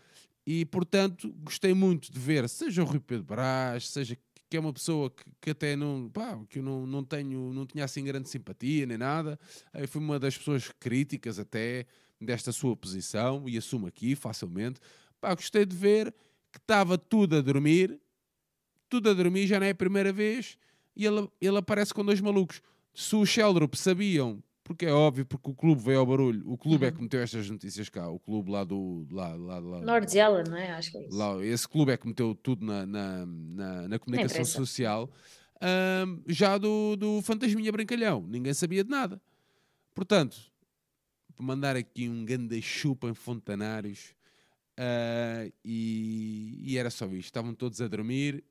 E portanto gostei muito de ver, seja o Rui Pedro Brás, seja que é uma pessoa que, que até não, pá, que eu não, não tenho, não tinha assim grande simpatia nem nada. Eu fui uma das pessoas críticas até desta sua posição e assumo aqui facilmente. Pá, gostei de ver que estava tudo a dormir, tudo a dormir, já não é a primeira vez, e ele, ele aparece com dois malucos. Se o Sheldrop sabiam, porque é óbvio, porque o clube veio ao barulho, o clube é que meteu estas notícias cá, o clube lá do. Lá, lá, lá, Nordzela, não é? Acho que é isso. lá, esse clube é que meteu tudo na, na, na, na comunicação imprensa. social, ahm, já do, do Fantasminha Brincalhão. Ninguém sabia de nada. Portanto, mandar aqui um ganda chupa em Fontanários. ah, e, e era só isto. Estavam todos a dormir.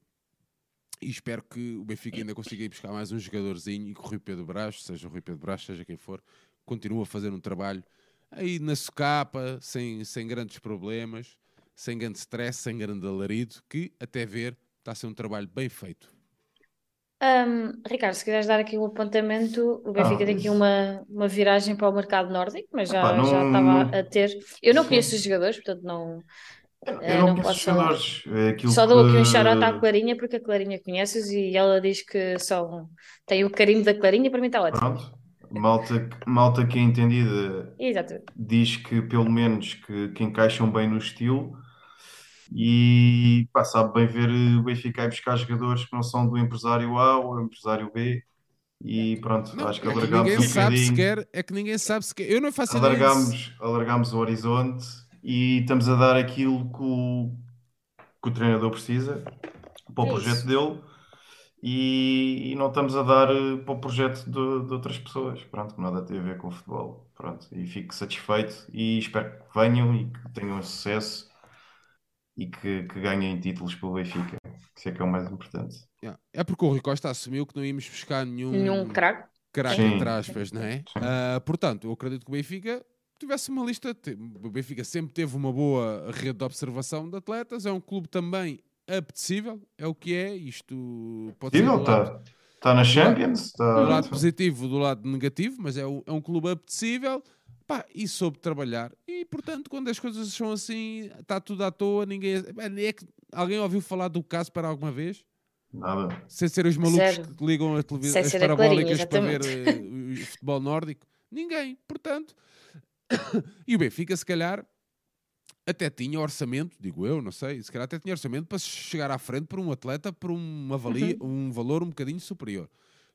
E espero que o Benfica ainda consiga ir buscar mais um jogadorzinho e que o Rui Pedro Brás, seja o Rui Pedro Brás, seja quem for, continue a fazer um trabalho aí na socapa, sem, sem grandes problemas, sem grande stress, sem grande alarido, que até ver está a ser um trabalho bem feito. Ahm, Ricardo, se quiseres dar aqui um apontamento, o Benfica Ah, tem aqui uma, uma viragem para o mercado nórdico, mas já, Epá, não- já estava a ter. Eu não conheço os jogadores, portanto não, Eu eh, não não posso os falar. jogadores. É aquilo Só dou aqui um que- shout-out à Clarinha, porque a Clarinha conheces e ela diz que são, tem o carimbo da Clarinha, para mim está ótimo. Pronto. Malta, malta que é entendida Exato. diz que pelo menos que, que encaixam bem no estilo e pá, sabe bem ver o Benfica ir buscar jogadores que não são do empresário A ou empresário B e pronto, Não, acho que é que alargámos ninguém um sabe bocadinho, sequer, é que ninguém sabe sequer. Eu não faço alargámos, alargámos o horizonte e estamos a dar aquilo que o, que o treinador precisa para o É projeto isso. dele e, e não estamos a dar eh, para o projeto de, de outras pessoas. Pronto, que nada tem a ver com o futebol. Pronto, e fico satisfeito e espero que venham e que tenham sucesso e que, que ganhem títulos pelo Benfica. Isso é que é o mais importante. Yeah. É porque o Rui Costa assumiu que não íamos buscar nenhum Nenhum craque. craque, entre aspas, não é? Ah, portanto, eu acredito que o Benfica tivesse uma lista. O Benfica sempre teve uma boa rede de observação de atletas. É um clube também apetecível, é o que é. Isto pode ser do lado, está tá na Champions, do lado está. positivo, do lado negativo, mas é um, é um clube apetecível. Pá, e soube trabalhar. E, portanto, quando as coisas são assim, está tudo à toa, ninguém... É que alguém ouviu falar do caso para alguma vez? Nada. Sem ser os malucos Zero. que ligam a televisão, as ser a Clarinha, parabólicas para ver eh, o futebol nórdico? Ninguém. Portanto, e o Benfica, se calhar, até tinha orçamento, digo eu, não sei, se calhar até tinha orçamento para chegar à frente por um atleta por uma valia, Uhum. um valor um bocadinho superior.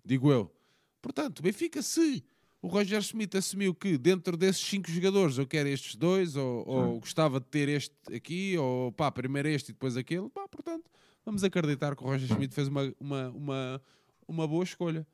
Digo eu. Portanto, o Benfica, se o Roger Smith assumiu que dentro desses cinco jogadores eu quero estes dois, ou, ou gostava de ter este aqui, ou pá, primeiro este e depois aquele, pá, portanto, vamos acreditar que o Roger Smith fez uma, uma, uma, uma boa escolha.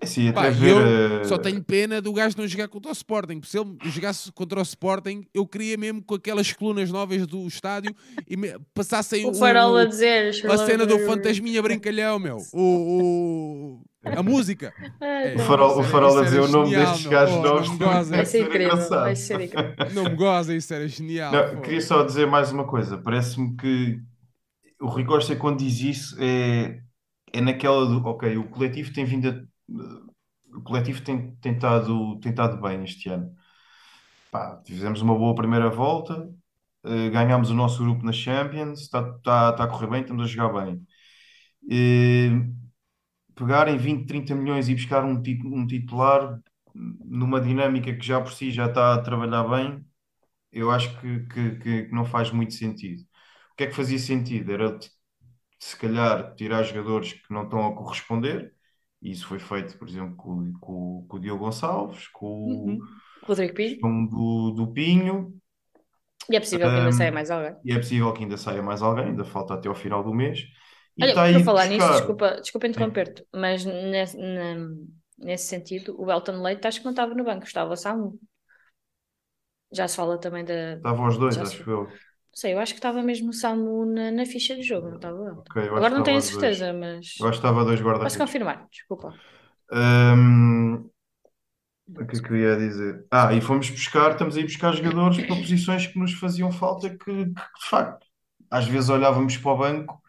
É assim, Pá, eu eh, só tenho pena do gajo não jogar contra o Sporting, porque se ele jogasse contra o Sporting, eu queria mesmo com aquelas colunas novas do estádio e me- passassem O farol a dizer. a cena do fantasminha brincalhão, meu. O, o- a música. Ai, É, O farol, o Isso farol a dizer o nome genial, destes gajos Oh, novos não goza. Vai ser incrível, engraçado. vai ser incrível. Não me goza, isso era genial. Não, queria só dizer mais uma coisa. Parece-me que o Rui Costa, quando diz isso, é, é naquela do. Ok, o coletivo tem vindo a. O coletivo tem, tem, estado, bem este ano. Pá, fizemos uma boa primeira volta, eh, ganhámos o nosso grupo na Champions, está está a correr bem, estamos a jogar bem. Eh, pegarem 20, 30 milhões e buscar um, um titular, numa dinâmica que já por si já está a trabalhar bem, eu acho que, que, que não faz muito sentido. O que é que fazia sentido? Era se calhar tirar jogadores que não estão a corresponder, e isso foi feito, por exemplo, com, com, com o Diogo Gonçalves, com Uhum. o Rodrigo Pinho. com do, do Pinho, E é possível que ainda Um, saia mais alguém. e é possível que ainda saia mais alguém, ainda falta até ao final do mês. E Olha, está por aí falar nisso, buscar. desculpa, desculpa interromper-te, mas nesse, nesse sentido, o Elton Leite acho que não estava no banco, estava o Samu. Já se fala também da. Estavam os dois, acho se- eu. Não sei, eu acho que estava mesmo o Samu na, na ficha de jogo, não estava o Elton. Ok, eu acho Agora não tenho a os dois. certeza, mas Eu acho que estava dois posso guarda-redes. confirmar, desculpa. Hum, o que é eu ia dizer? Ah, e fomos buscar, estamos aí a buscar jogadores para posições que nos faziam falta, que, que, de facto, às vezes olhávamos para o banco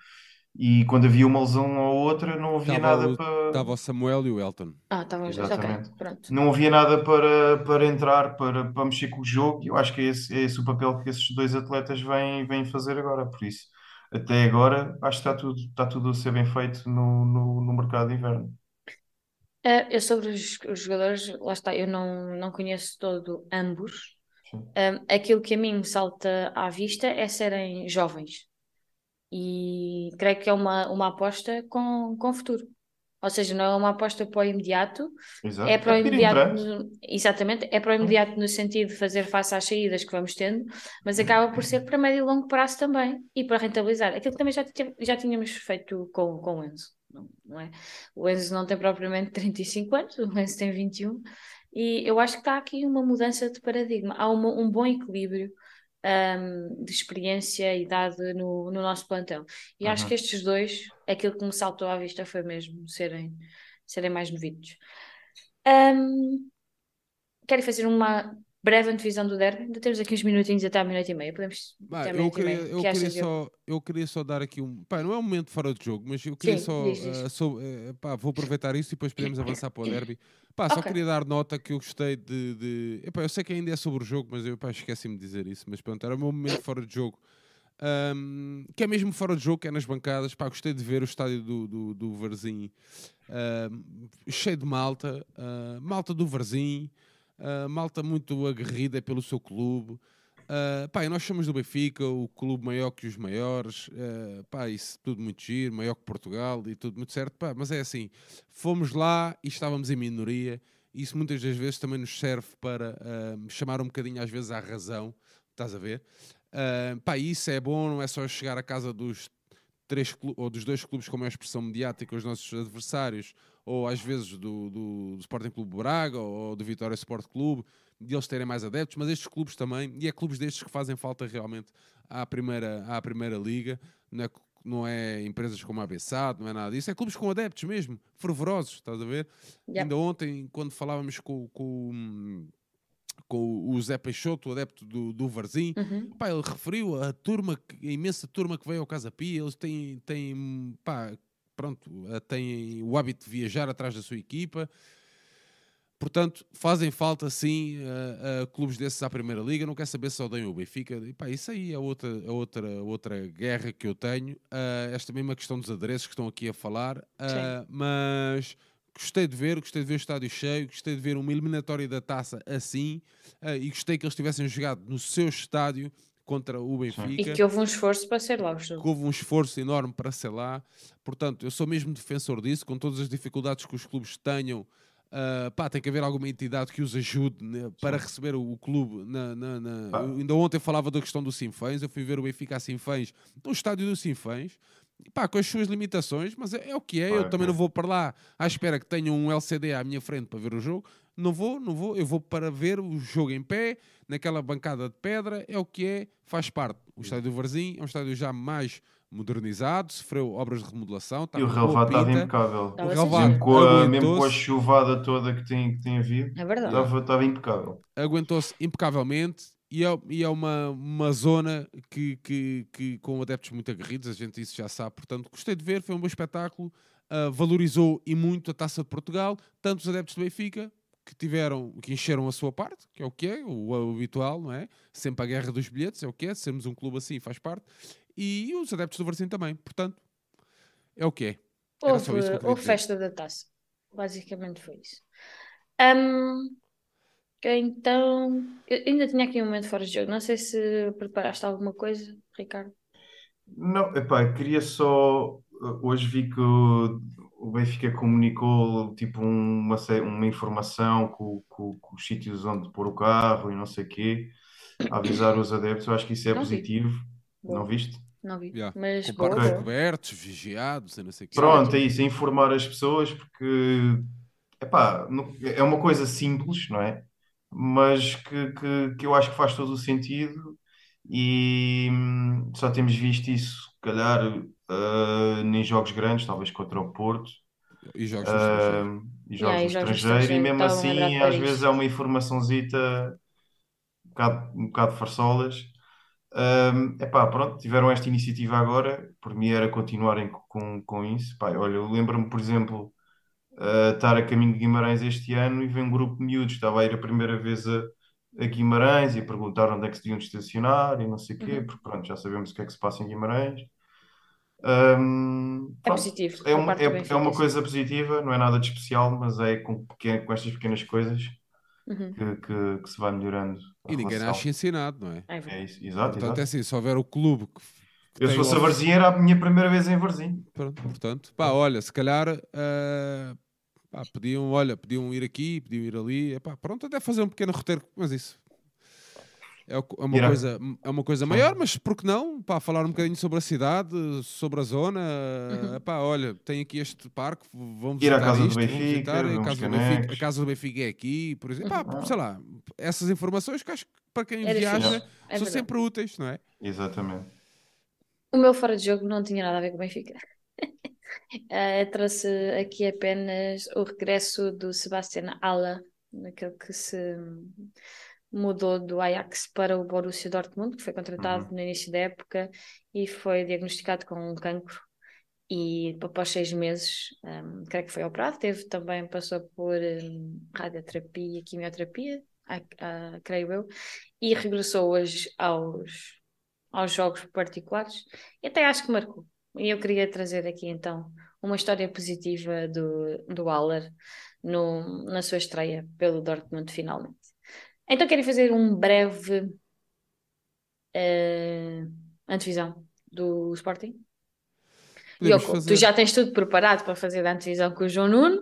e quando havia uma lesão ou outra não havia Estava nada o, para. estava o Samuel e o Elton. Ah, estavam os dois, ok, Exatamente. pronto. Não havia nada para, para entrar, para, para mexer com o jogo, e eu acho que é esse, é esse o papel que esses dois atletas vêm, vêm fazer agora. Por isso, até agora, acho que está tudo, está tudo a ser bem feito no, no, no mercado de inverno. Eh, eu sobre os, os jogadores, lá está, eu não, não conheço todo ambos. Um, aquilo que a mim me salta à vista é serem jovens. E creio que é uma, uma aposta com, com futuro. Ou seja, não é uma aposta para o imediato, Exato. é para o É imediato, no- exatamente, é para o imediato no sentido de fazer face às saídas que vamos tendo, mas acaba por ser para médio e longo prazo também e para rentabilizar. Aquilo que também já, já tínhamos feito com, com o Enzo, não, não é? O Enzo não tem propriamente 35 anos, o Enzo tem 21, e eu acho que está aqui uma mudança de paradigma. Há uma- um bom equilíbrio hum, de experiência e idade no, no nosso plantel. E acho Uhum. que estes dois, aquilo que me saltou à vista foi mesmo serem, serem mais novitos. Hum, quero fazer uma breve antevisão do derby. Ainda temos aqui uns minutinhos até à meia-noite e meia. Podemos à eu queria, meia. Eu, que queria só, eu queria só dar aqui um. Pá, não é um momento fora de jogo, mas eu queria Sim, só. diz, diz. só, eh, pá, vou aproveitar isso e depois podemos avançar para o derby. Pá, só Ok. queria dar nota que eu gostei de. de... Epá, eu sei que ainda é sobre o jogo, mas eu esqueci-me de dizer isso. Mas pronto, era o meu momento fora de jogo. Ahm, que é mesmo fora de jogo, que é nas bancadas. Pá, gostei de ver o estádio do, do, do Varzim cheio de malta, ah, malta do Varzim, ah, malta muito aguerrida pelo seu clube. Uh, pá, nós somos do Benfica, o clube maior que os maiores, uh, pá, isso tudo muito giro, maior que Portugal e tudo muito certo, pá, mas é assim, fomos lá e estávamos em minoria, isso muitas das vezes também nos serve para uh, chamar um bocadinho às vezes à razão, estás a ver? Uh, pá, isso é bom, não é só chegar à casa dos três ou dos dois clubes com maior expressão mediática, os nossos adversários, ou às vezes do, do, do Sporting Clube Braga ou do Vitória Sport Clube, de eles terem mais adeptos, mas estes clubes também, e é clubes destes que fazem falta realmente à primeira, à primeira liga, não é, não é empresas como a Bessade, não é nada disso, é clubes com adeptos mesmo, fervorosos, estás a ver? Yep. Ainda ontem, quando falávamos com, com, com o Zé Peixoto, o adepto do, do Varzim, Uhum. Pá, ele referiu a turma, a imensa turma que veio ao Casa Pia, eles têm, têm, pá, pronto, têm o hábito de viajar atrás da sua equipa. Portanto, fazem falta sim a, a clubes desses à Primeira Liga. Não quer saber se odeiam o Benfica. E, pá, isso aí é outra, é outra, outra guerra que eu tenho. Ah, esta mesma questão dos adereços que estão aqui a falar. Ah, mas gostei de ver, gostei de ver o estádio cheio, gostei de ver uma eliminatória da taça assim. ah, e gostei que eles tivessem jogado no seu estádio contra o E Benfica que houve um esforço para ser lá o jogo. que houve um esforço enorme para ser lá. Portanto, eu sou mesmo defensor disso, com todas as dificuldades que os clubes tenham. ah, pá, tem que haver alguma entidade que os ajude né, para receber o, o clube. Na, na- na- ainda ontem falava da questão do Sinfãs. Eu fui ver o Benfica a Sinfãs, no estádio do Sinfãs, e pá, com as suas limitações, mas é, é o que é. Eu também é. não vou para lá à espera que tenha um LCD à minha frente para ver o jogo. Não vou, não vou. Eu vou para ver o jogo em pé, naquela bancada de pedra. É o que é, faz parte. O estádio do Varzim é um estádio já mais modernizado, sofreu obras de remodelação. está E o relevado estava impecável. O relevado Mesmo com, a, mesmo com a chuvada toda que tem, que tem havido, É verdade. estava, estava impecável. aguentou-se impecavelmente e é, e é uma, uma zona que, que, que com adeptos muito aguerridos, a gente isso já sabe, portanto gostei de ver, foi um bom espetáculo, ah, valorizou e muito a Taça de Portugal, tanto os adeptos do Benfica que tiveram, que encheram a sua parte, que é o que é, o, o habitual, não é? Sempre a guerra dos bilhetes, é o que é, sermos um clube assim faz parte, e os adeptos do Varzim também, portanto, é o que é. Era Houve, que houve festa da taça. Basicamente foi isso. Um, então, eu ainda tinha aqui um momento fora de jogo. Não sei se preparaste alguma coisa, Ricardo. Não, epá, queria só. Hoje vi que o Benfica comunicou tipo uma, uma informação com, com, com os sítios onde pôr o carro e não sei o quê, a avisar os adeptos. Eu acho que isso é Não vi. positivo. Boa. Não viste? Não vi. Yeah. Mas Com parques cobertos, vigiados e não sei o quê. Pronto, é isso, é informar as pessoas porque epá, é uma coisa simples, não é? Mas que, que, que eu acho que faz todo o sentido e hum, só temos visto isso, se calhar, ah, em jogos grandes, talvez contra o Porto. E jogos ah, e Yeah, jogos e no jogos no estrangeiro, e mesmo assim, às vezes é uma informaçãozita um bocado, um bocado farsolas. Um, epá, pronto, tiveram esta iniciativa agora, por mim era continuarem co- com, com isso. Pá, olha, eu lembro-me, por exemplo, uh, estar a caminho de Guimarães este ano e ver um grupo de miúdos, estava a ir a primeira vez a, a Guimarães e a perguntar onde é que se deviam estacionar e não sei o quê, Uhum. porque pronto, já sabemos o que é que se passa em Guimarães. Um, É pronto, positivo, é, um- é, é uma coisa positiva, não é nada de especial, mas é com, pequen- com estas pequenas coisas Uhum. que, que, que se vai melhorando E ninguém nasce ensinado, não é? É É isso, exato, Portanto, exato. é assim, se houver o clube que, que Eu, se fosse a Varzim, era a minha primeira vez em Varzim. Pronto, portanto, pá, olha, se calhar ah, pá, podiam, olha, podiam ir aqui, podiam ir ali, epá, pronto, até fazer um pequeno roteiro, mas isso é, é uma, coisa, é uma coisa maior, mas por que não? Pá, falar um bocadinho sobre a cidade, sobre a zona, Uhum. epá, olha, tem aqui este parque, vamos Ir à visitar casa do isto, vamos Benfica, visitar, a casa do Benfica, a casa do Benfica é aqui, por exemplo, pá, Uhum. sei lá, essas informações que acho que para quem Era viaja fixe. É são sempre úteis, não é? Exatamente. O meu fora de jogo não tinha nada a ver com o Benfica. Eh, trouxe aqui apenas o regresso do Sebastian Haller, naquele que se mudou do Ajax para o Borussia Dortmund, que foi contratado Uhum. no início da época e foi diagnosticado com um cancro. E após seis meses, um, creio que foi operado, teve também, passou por um, radioterapia e quimioterapia, ah, ah, creio eu, e regressou hoje aos, aos jogos particulares e até acho que marcou. E eu queria trazer aqui então uma história positiva do, do Haller no, na sua estreia pelo Dortmund finalmente. Então quero fazer um breve eh, antevisão do Sporting. Podemos Yoko, fazer- tu já tens tudo preparado para fazer a antevisão com o João Nuno,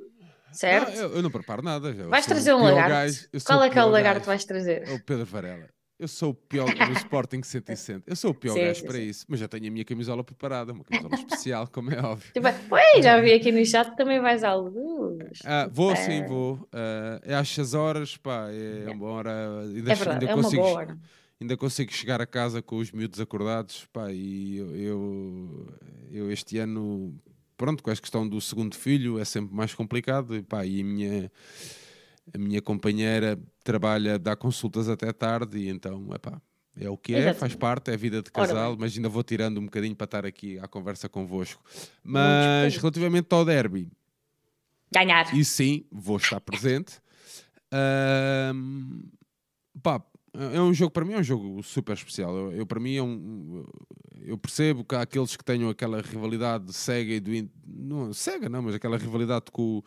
certo? Não, eu, eu não preparo nada. vais trazer um lagarto. gajo, Qual é que é o lagarto que vais trazer? É o Pedro Varela. Eu sou o pior do Sporting 160. Eu sou o pior Sim, gajo sim, para sim. isso. Mas já tenho a minha camisola preparada, uma camisola especial, como é óbvio. Tipo, Pois, já vi aqui no chat também vais à luz. Ah, vou sim, É. vou. Ah, é às 6 horas, pá, é uma hora. Ainda, É verdade, ainda é uma consigo, boa hora. ainda consigo chegar a casa com os miúdos acordados, pá, e eu, eu, eu este ano, pronto, com esta questão do segundo filho é sempre mais complicado, e pá, e a minha, a minha companheira trabalha, dá consultas até tarde, e então, epá, é o que é, faz parte, é a vida de Ora casal, bem. mas ainda vou tirando um bocadinho para estar aqui à conversa convosco. Mas relativamente ao derby, Ganhar. e sim, vou estar presente. Ahm, pá, é um jogo, para mim é um jogo super especial. Eu, eu, para mim é um. Eu percebo que há aqueles que tenham aquela rivalidade cega e do. Não, cega não, mas aquela rivalidade com, o-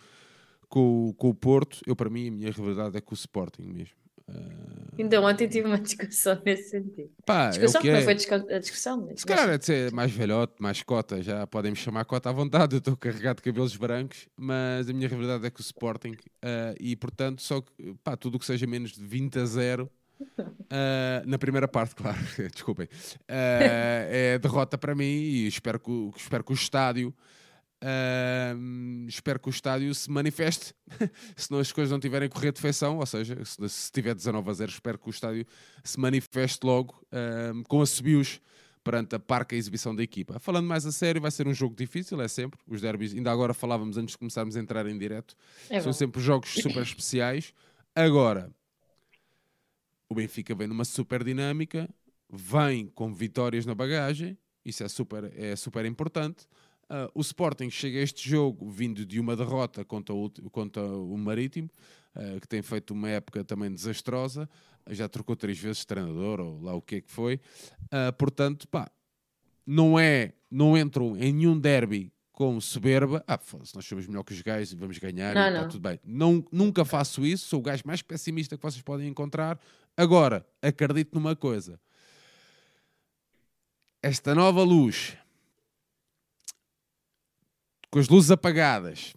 com, o- com o Porto. Eu, para mim, a minha rivalidade é com o Sporting mesmo. Ah, Ainda ontem tive uma discussão nesse sentido. pá, é Discussão o que que não é. foi discu- a discussão, mas Se calhar é de ser mais velhote, mais cota, já podem me chamar cota à vontade, eu estou carregado de cabelos brancos, mas a minha realidade é que o Sporting, ah, e portanto, só que, pá, tudo o que seja menos de 20 a 0, ah, na primeira parte, claro, desculpem, é derrota para mim e espero que, espero que o estádio. Ah, espero que o estádio se manifeste se não as coisas não tiverem a correr de feição, ou seja, se, se tiver 19 a 0, espero que o estádio se manifeste logo ah, com assobios perante a parca exibição da equipa. Falando mais a sério, vai ser um jogo difícil, é sempre. Os derbys, ainda agora falávamos antes de começarmos a entrar em direto, é são sempre jogos super especiais. Agora, o Benfica vem numa super dinâmica, vem com vitórias na bagagem, isso é super, é super importante. Ah, o Sporting chega a este jogo vindo de uma derrota contra o, contra o Marítimo, ah, que tem feito uma época também desastrosa, já trocou três vezes de treinador, ou lá o que é que foi. Ah, portanto, pá, não é, não entram em nenhum derby com soberba, ah, foda-se, nós somos melhor que os gajos e vamos ganhar Não, e está não. tudo bem. Não, nunca faço isso, sou o gajo mais pessimista que vocês podem encontrar. Agora, acredito numa coisa. Esta nova luz, com as luzes apagadas,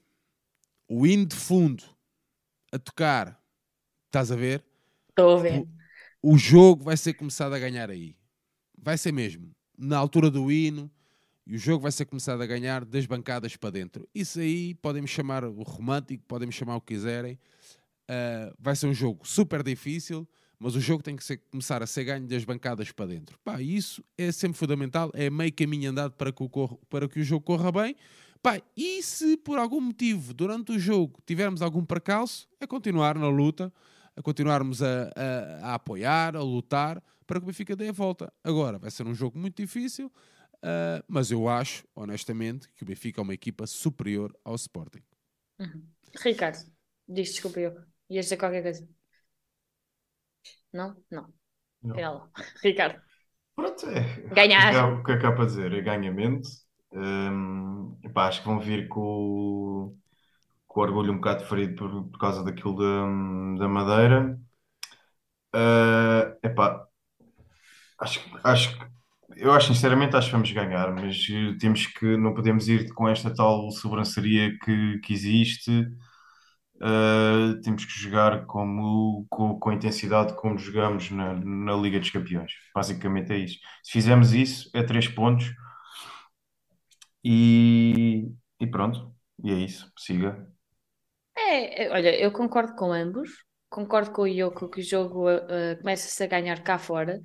o hino de fundo a tocar, estás a ver? Estou a ver. o jogo vai ser começado a ganhar aí. Vai ser mesmo. Na altura do hino, e o jogo vai ser começado a ganhar das bancadas para dentro. Isso aí podem-me chamar o romântico, podem-me chamar o que quiserem. Uh, vai ser um jogo super difícil, mas o jogo tem que ser- começar a ser ganho das bancadas para dentro. Pá, isso é sempre fundamental, é meio caminho andado para que o, corra- para que o jogo corra bem. Pá, e se por algum motivo durante o jogo tivermos algum percalço, é continuar na luta, a continuarmos a, a- a apoiar, a lutar para que o Benfica dê a volta. Agora, vai ser um jogo muito difícil, ah, mas eu acho, honestamente, que o Benfica é uma equipa superior ao Sporting. Ricardo, diz desculpa eu. Ias dizer qualquer coisa? Não? Não. Não. Ricardo, Pronto, é. Ganhar. O que é que há para dizer? É ganhamento. Hum, epá, acho que vão vir com, com o orgulho um bocado ferido por, por causa daquilo da, da Madeira. Ah, epá, acho, acho que eu acho sinceramente acho que vamos ganhar, mas eh, temos que não podemos ir com esta tal sobranceria que, que existe. Ah, temos que jogar como, com, com a intensidade como jogamos na, na Liga dos Campeões. Basicamente é isso. Se fizermos isso, é três pontos e, e pronto. E é isso. Siga. É, é, olha, eu concordo com ambos. Concordo com o Yoko que o jogo uh, começa-se a ganhar cá fora.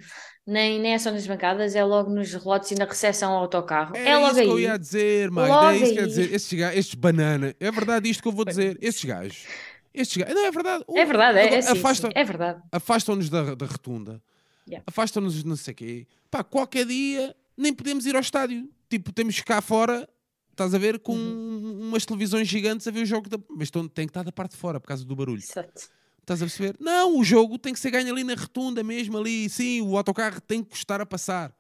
Nem, nem é só nas bancadas, é logo nos relotes e na recepção ao autocarro. É é logo isso que eu aí. ia dizer, Magda. Logo é isso que eu ia aí. dizer. Estes, gajos, estes banana. É verdade isto que eu vou dizer. Estes gajos. Estes gajos. Não, é verdade. É verdade, é, é sim, afastam- é verdade. afastam-nos da, da rotunda, Yeah. afastam-nos de não sei o quê. Pá, qualquer dia nem podemos ir ao estádio. Tipo, temos que cá fora, estás a ver, com Uhum. umas televisões gigantes a ver o jogo. Da... Mas estão, tem que estar da parte de fora por causa do barulho. Exato. Estás a perceber? Não, o jogo tem que ser ganho ali na rotunda mesmo, ali. Sim, o autocarro tem que custar a passar.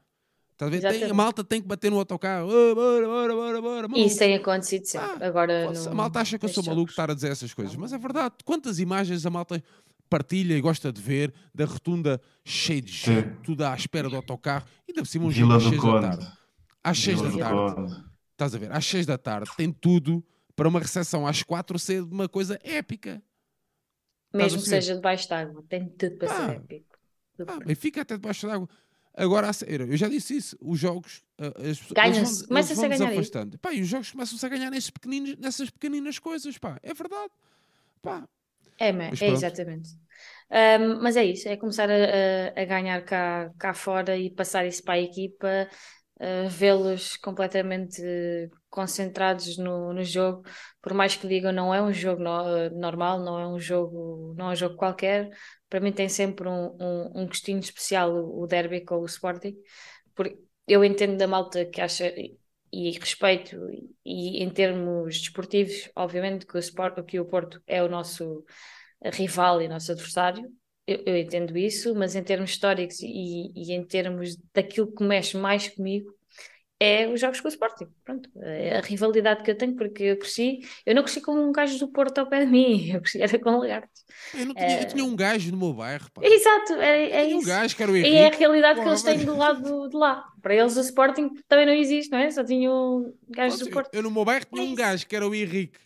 Estás a ver? Tem, a malta tem que bater no autocarro. Oh, bora, bora, bora, bora. Maluco. isso tem acontecido sempre. Ah, Agora, no, A malta acha que eu sou maluco estar a dizer essas coisas, mas é verdade. Quantas imagens a malta partilha e gosta de ver da rotunda cheia de Sim. gente, tudo à espera do autocarro, e ainda por cima um Vila jogo às do 6 da tarde. Às 6 Vila da tarde, Conde. estás a ver? Às 6 da tarde tem tudo para uma recepção às 4 ser uma coisa épica. Mesmo que seja debaixo de água, tem tudo para Pá. ser épico. Ah, Benfica até debaixo d'água. Agora, eu já disse isso. Os jogos, ah, Começa-se eles a ganhar. Pá, e os jogos começam-se a ganhar nesses pequeninos, nessas pequeninas coisas, pá. É verdade. Pá, É, é exatamente. Ahm, mas é isso, é começar a, a- ganhar cá, cá fora e passar isso para a equipa, ah, vê-los completamente concentrados no, no jogo, por mais que digam não é um jogo no- normal, não é um jogo, não é um jogo qualquer, para mim tem sempre um, um, um gostinho especial o, o derby com o Sporting, porque eu entendo da malta que acha e respeito e em termos desportivos, obviamente que o, Sport, que o Porto é o nosso rival e nosso adversário, eu, eu entendo isso, mas em termos históricos e, e em termos daquilo que mexe mais comigo, é os jogos com o Sporting. Pronto, é a rivalidade que eu tenho, porque eu cresci, eu não cresci com um gajo do Porto ao pé de mim, eu cresci era com lagartos. eu, tinha, eu tinha um gajo no meu bairro, pá. Exato, é, é tinha um isso. gajo que era o E é a realidade que eles têm do lado de lá. Para eles o Sporting também não existe, não é? Só tinham gajos do Pronto, Porto. Eu no meu bairro tinha É um isso. gajo que era o Henrique.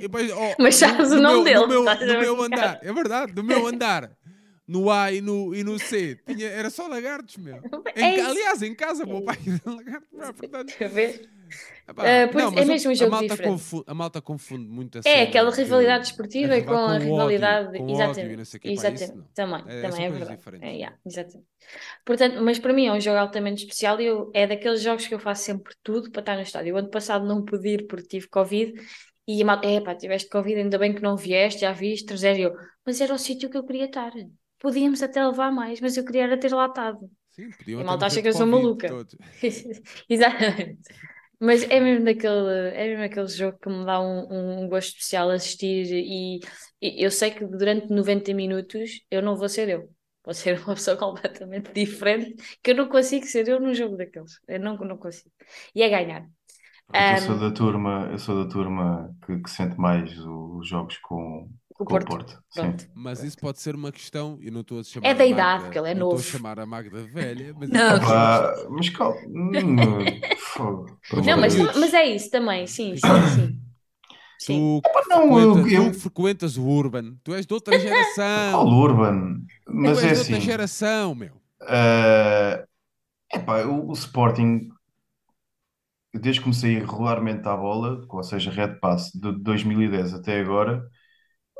Depois, oh, Mas sabes no o nome meu- dele, meu- a No meu andar, é verdade, no meu andar. No A e no, e no C, tinha, era só lagartos, meu. Em É ca- isso. aliás, em casa, o meu É pai era lagarto. pá, Portanto, epá, Ah, pois, não, é mas o- mesmo um a jogo malta diferente. confunde, a malta confunde muito a É aquela de- rivalidade desportiva a com a com o rivalidade. ódio, com exatamente. quê, pá, exatamente. não. Também, É, também é verdade. É, yeah, exatamente. Portanto, mas para mim é um jogo altamente especial e eu, é daqueles jogos que eu faço sempre tudo para estar no estádio. O ano passado não pude ir porque tive Covid e a malta, é pá, tiveste Covid, ainda bem que não vieste, já viste, trazer eu. Mas era o sítio que eu queria estar. Podíamos até levar mais, mas eu queria era ter lá estado. Sim, podiam A malta acha que eu sou maluca. Exatamente. Mas é mesmo daquele, é mesmo aquele jogo que me dá um, um gosto especial assistir e, e eu sei que durante 90 minutos eu não vou ser eu. Vou ser uma pessoa completamente diferente, que eu não consigo ser eu num jogo daqueles. Eu não, não consigo. E é ganhar. Pronto, eu sou da turma, eu sou da turma que, que sente mais os jogos com, O com o Porto. Mas isso pode ser uma questão, e não estou a chamar É da idade, Magda- porque ele é não novo. Estou a chamar a Magda velha, mas Não. Pá, mas calma. Não, mas, de mas é isso também, sim, sim, sim. Sim. Tu, não, eu- frequentas, eu- tu frequentas o Urban, tu és de outra Qual geração. Urban? Mas tu é és de assim. outra geração, meu. é epá, o, o Sporting, desde que comecei regularmente à bola, ou seja, Red Pass, de 2010 até agora,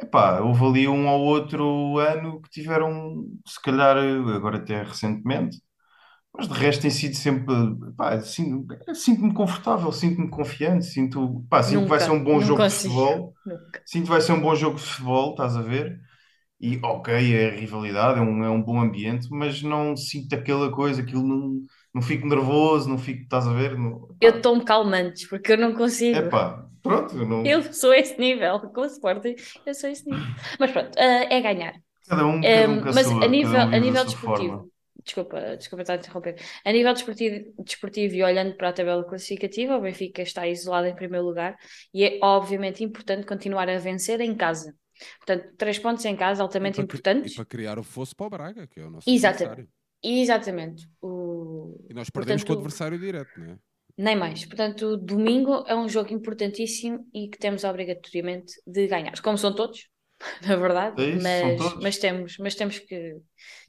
epá, houve ali um ou outro ano que tiveram, se calhar, agora até recentemente, mas de resto tem sido sempre, pá, sinto- sinto-me confortável, sinto-me confiante, sinto, pá, sinto que vai Nunca, ser um bom jogo de futebol. Nunca. Sinto que vai ser um bom jogo de futebol, estás a ver? E ok, é rivalidade, é um, é um bom ambiente, mas não sinto aquela coisa, aquilo não, não fico nervoso, não fico, estás a ver? Não, Eu tomo calmantes, porque eu não consigo. Epá, pronto, eu não, Eu sou esse nível, com o Sporting, eu sou esse nível. Mas pronto, ah, é ganhar. cada um, Um, cada um a mas sua, a nível, um a nível desportivo, forma. desculpa, desculpa estar a interromper. A nível desportivo, desportivo e olhando para a tabela classificativa, o Benfica está isolado em primeiro lugar e é obviamente importante continuar a vencer em casa. Portanto, três pontos em casa, altamente E para, importantes. e para criar o fosso para o Braga, que é o nosso Exatamente. Exatamente. O... E nós perdemos com o Portanto, adversário direto, não é? Nem mais. Portanto, domingo é um jogo importantíssimo e que temos obrigatoriamente de ganhar. Como são todos, na verdade, É isso, são mas, todos. mas temos, mas temos que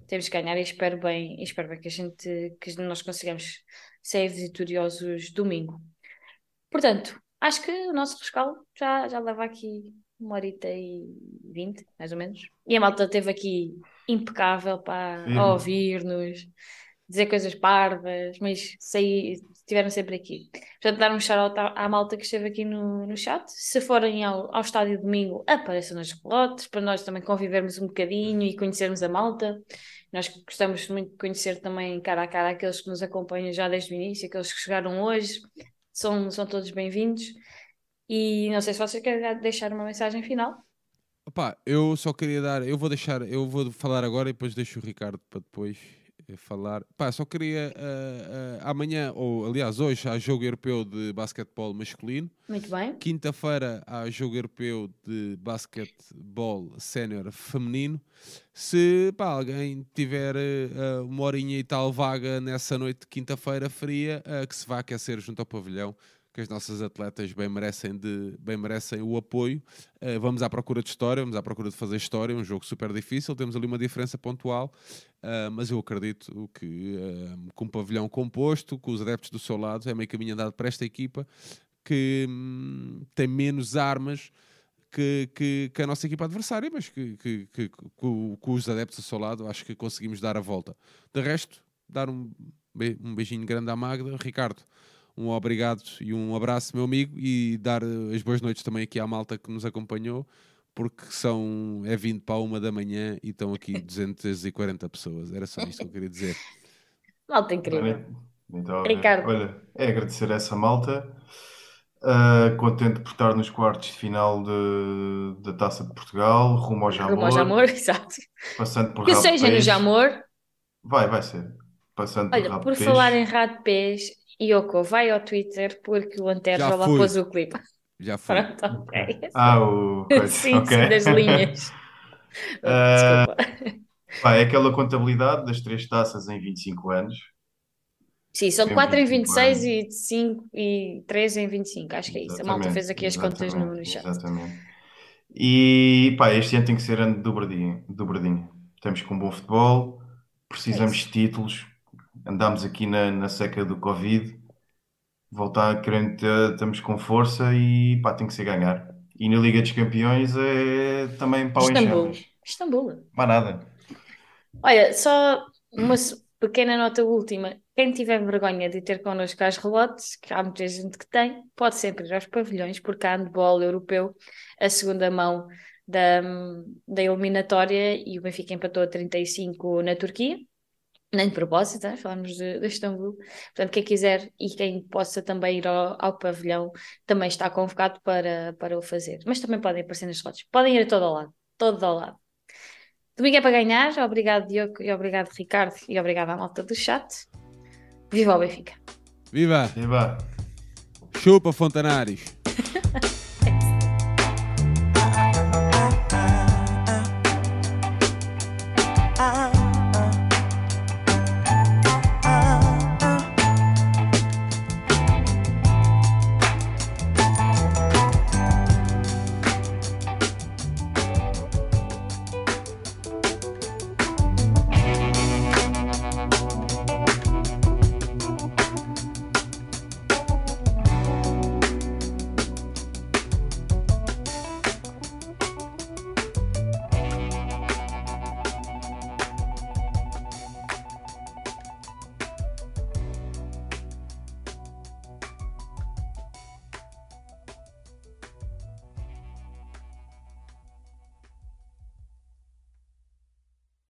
temos que ganhar e espero bem, e espero bem que a gente que nós consigamos ser vitoriosos domingo. Portanto, acho que o nosso rescaldo já, já leva aqui uma horita e vinte, mais ou menos. E a malta esteve aqui impecável para Firme. ouvir-nos, dizer coisas parvas, mas saí, estiveram sempre aqui. Portanto, dar um shout-out à, à malta que esteve aqui no, no chat. Se forem ao, ao estádio domingo, apareçam nas relotes, para nós também convivermos um bocadinho e conhecermos a malta. Nós gostamos muito de conhecer também cara a cara aqueles que nos acompanham já desde o início, aqueles que chegaram hoje. São, são todos bem-vindos. E não sei se vocês querem deixar uma mensagem final. Opá, eu só queria dar, eu vou deixar, eu vou falar agora e depois deixo o Ricardo para depois eh, falar. Pá, só queria ah, ah, amanhã, ou aliás hoje, há jogo europeu de basquetebol masculino. Muito bem. Quinta-feira há jogo europeu de basquetebol sénior feminino. Se pá, alguém tiver eh, uma horinha e tal vaga nessa noite de quinta-feira fria, que se vá aquecer junto ao pavilhão, que as nossas atletas bem merecem, de, bem merecem o apoio. Eh, vamos à procura de história, vamos à procura de fazer história, um jogo super difícil, temos ali uma diferença pontual, eh, mas eu acredito que eh, com um pavilhão composto, com os adeptos do seu lado, é meio caminho andado para esta equipa que hum, tem menos armas que, que, que a nossa equipa adversária, mas que, que, que, com, com os adeptos ao seu lado acho que conseguimos dar a volta. De resto, dar um, um beijinho grande à Magda. Ricardo, um obrigado e um abraço, meu amigo, e dar eh, as boas noites também aqui à malta que nos acompanhou, porque são, é 20 para uma da manhã e estão aqui 240 pessoas. Era só isto que eu queria dizer. Malta incrível. Então, Ricardo. olha, é agradecer a essa malta. Ah, contente por estar nos quartos de final de- da Taça de Portugal, rumo ao Jamor, Rumo ao Jamor, exato. passando por Que seja no. Jamor. Vai, vai ser. Passando por Olha, por Peixe. falar em Rato Pés, Yoko, vai ao Twitter porque o Antero lá fui. pôs o clipe. Já foi. Pronto, ok. Ah, o... Sim, ok. sim, das linhas. Ah, Desculpa. Pá, é aquela contabilidade das três taças em 25 anos. Sim, são Tem 4 em 25 26 anos. e 5 e 3 em 25, acho que é isso. A malta Exatamente, fez aqui as contas no, no exatamente, chat. Exatamente. E pá, este ano tem que ser ano de dobradinha. dobradinha. Estamos com bom futebol, precisamos É de títulos. Andámos aqui na, na seca do Covid. Voltar, querendo ter- estamos com força e pá, tem que ser ganhar. E na Liga dos Campeões é também pau em Istambul. chamas. Istambul. Mais nada. Olha, só uma pequena nota última. Quem tiver vergonha de ter connosco as relotes, que há muita gente que tem, pode sempre ir aos pavilhões, porque há handball europeu, a segunda mão da, da eliminatória, e o Benfica empatou a 35 na Turquia. Nem de propósito, hein? falamos de, de Istambul. Portanto, quem quiser e quem possa também ir ao, ao pavilhão também está convocado para, para o fazer. Mas também podem aparecer nas relotes. Podem ir a todo ao lado. Todo ao lado. Domingo é para ganhar. Obrigado, Diogo, e obrigado, Ricardo, e obrigado à malta do chat. Viva o Benfica! Viva! Vá. Chupa, Fontanares.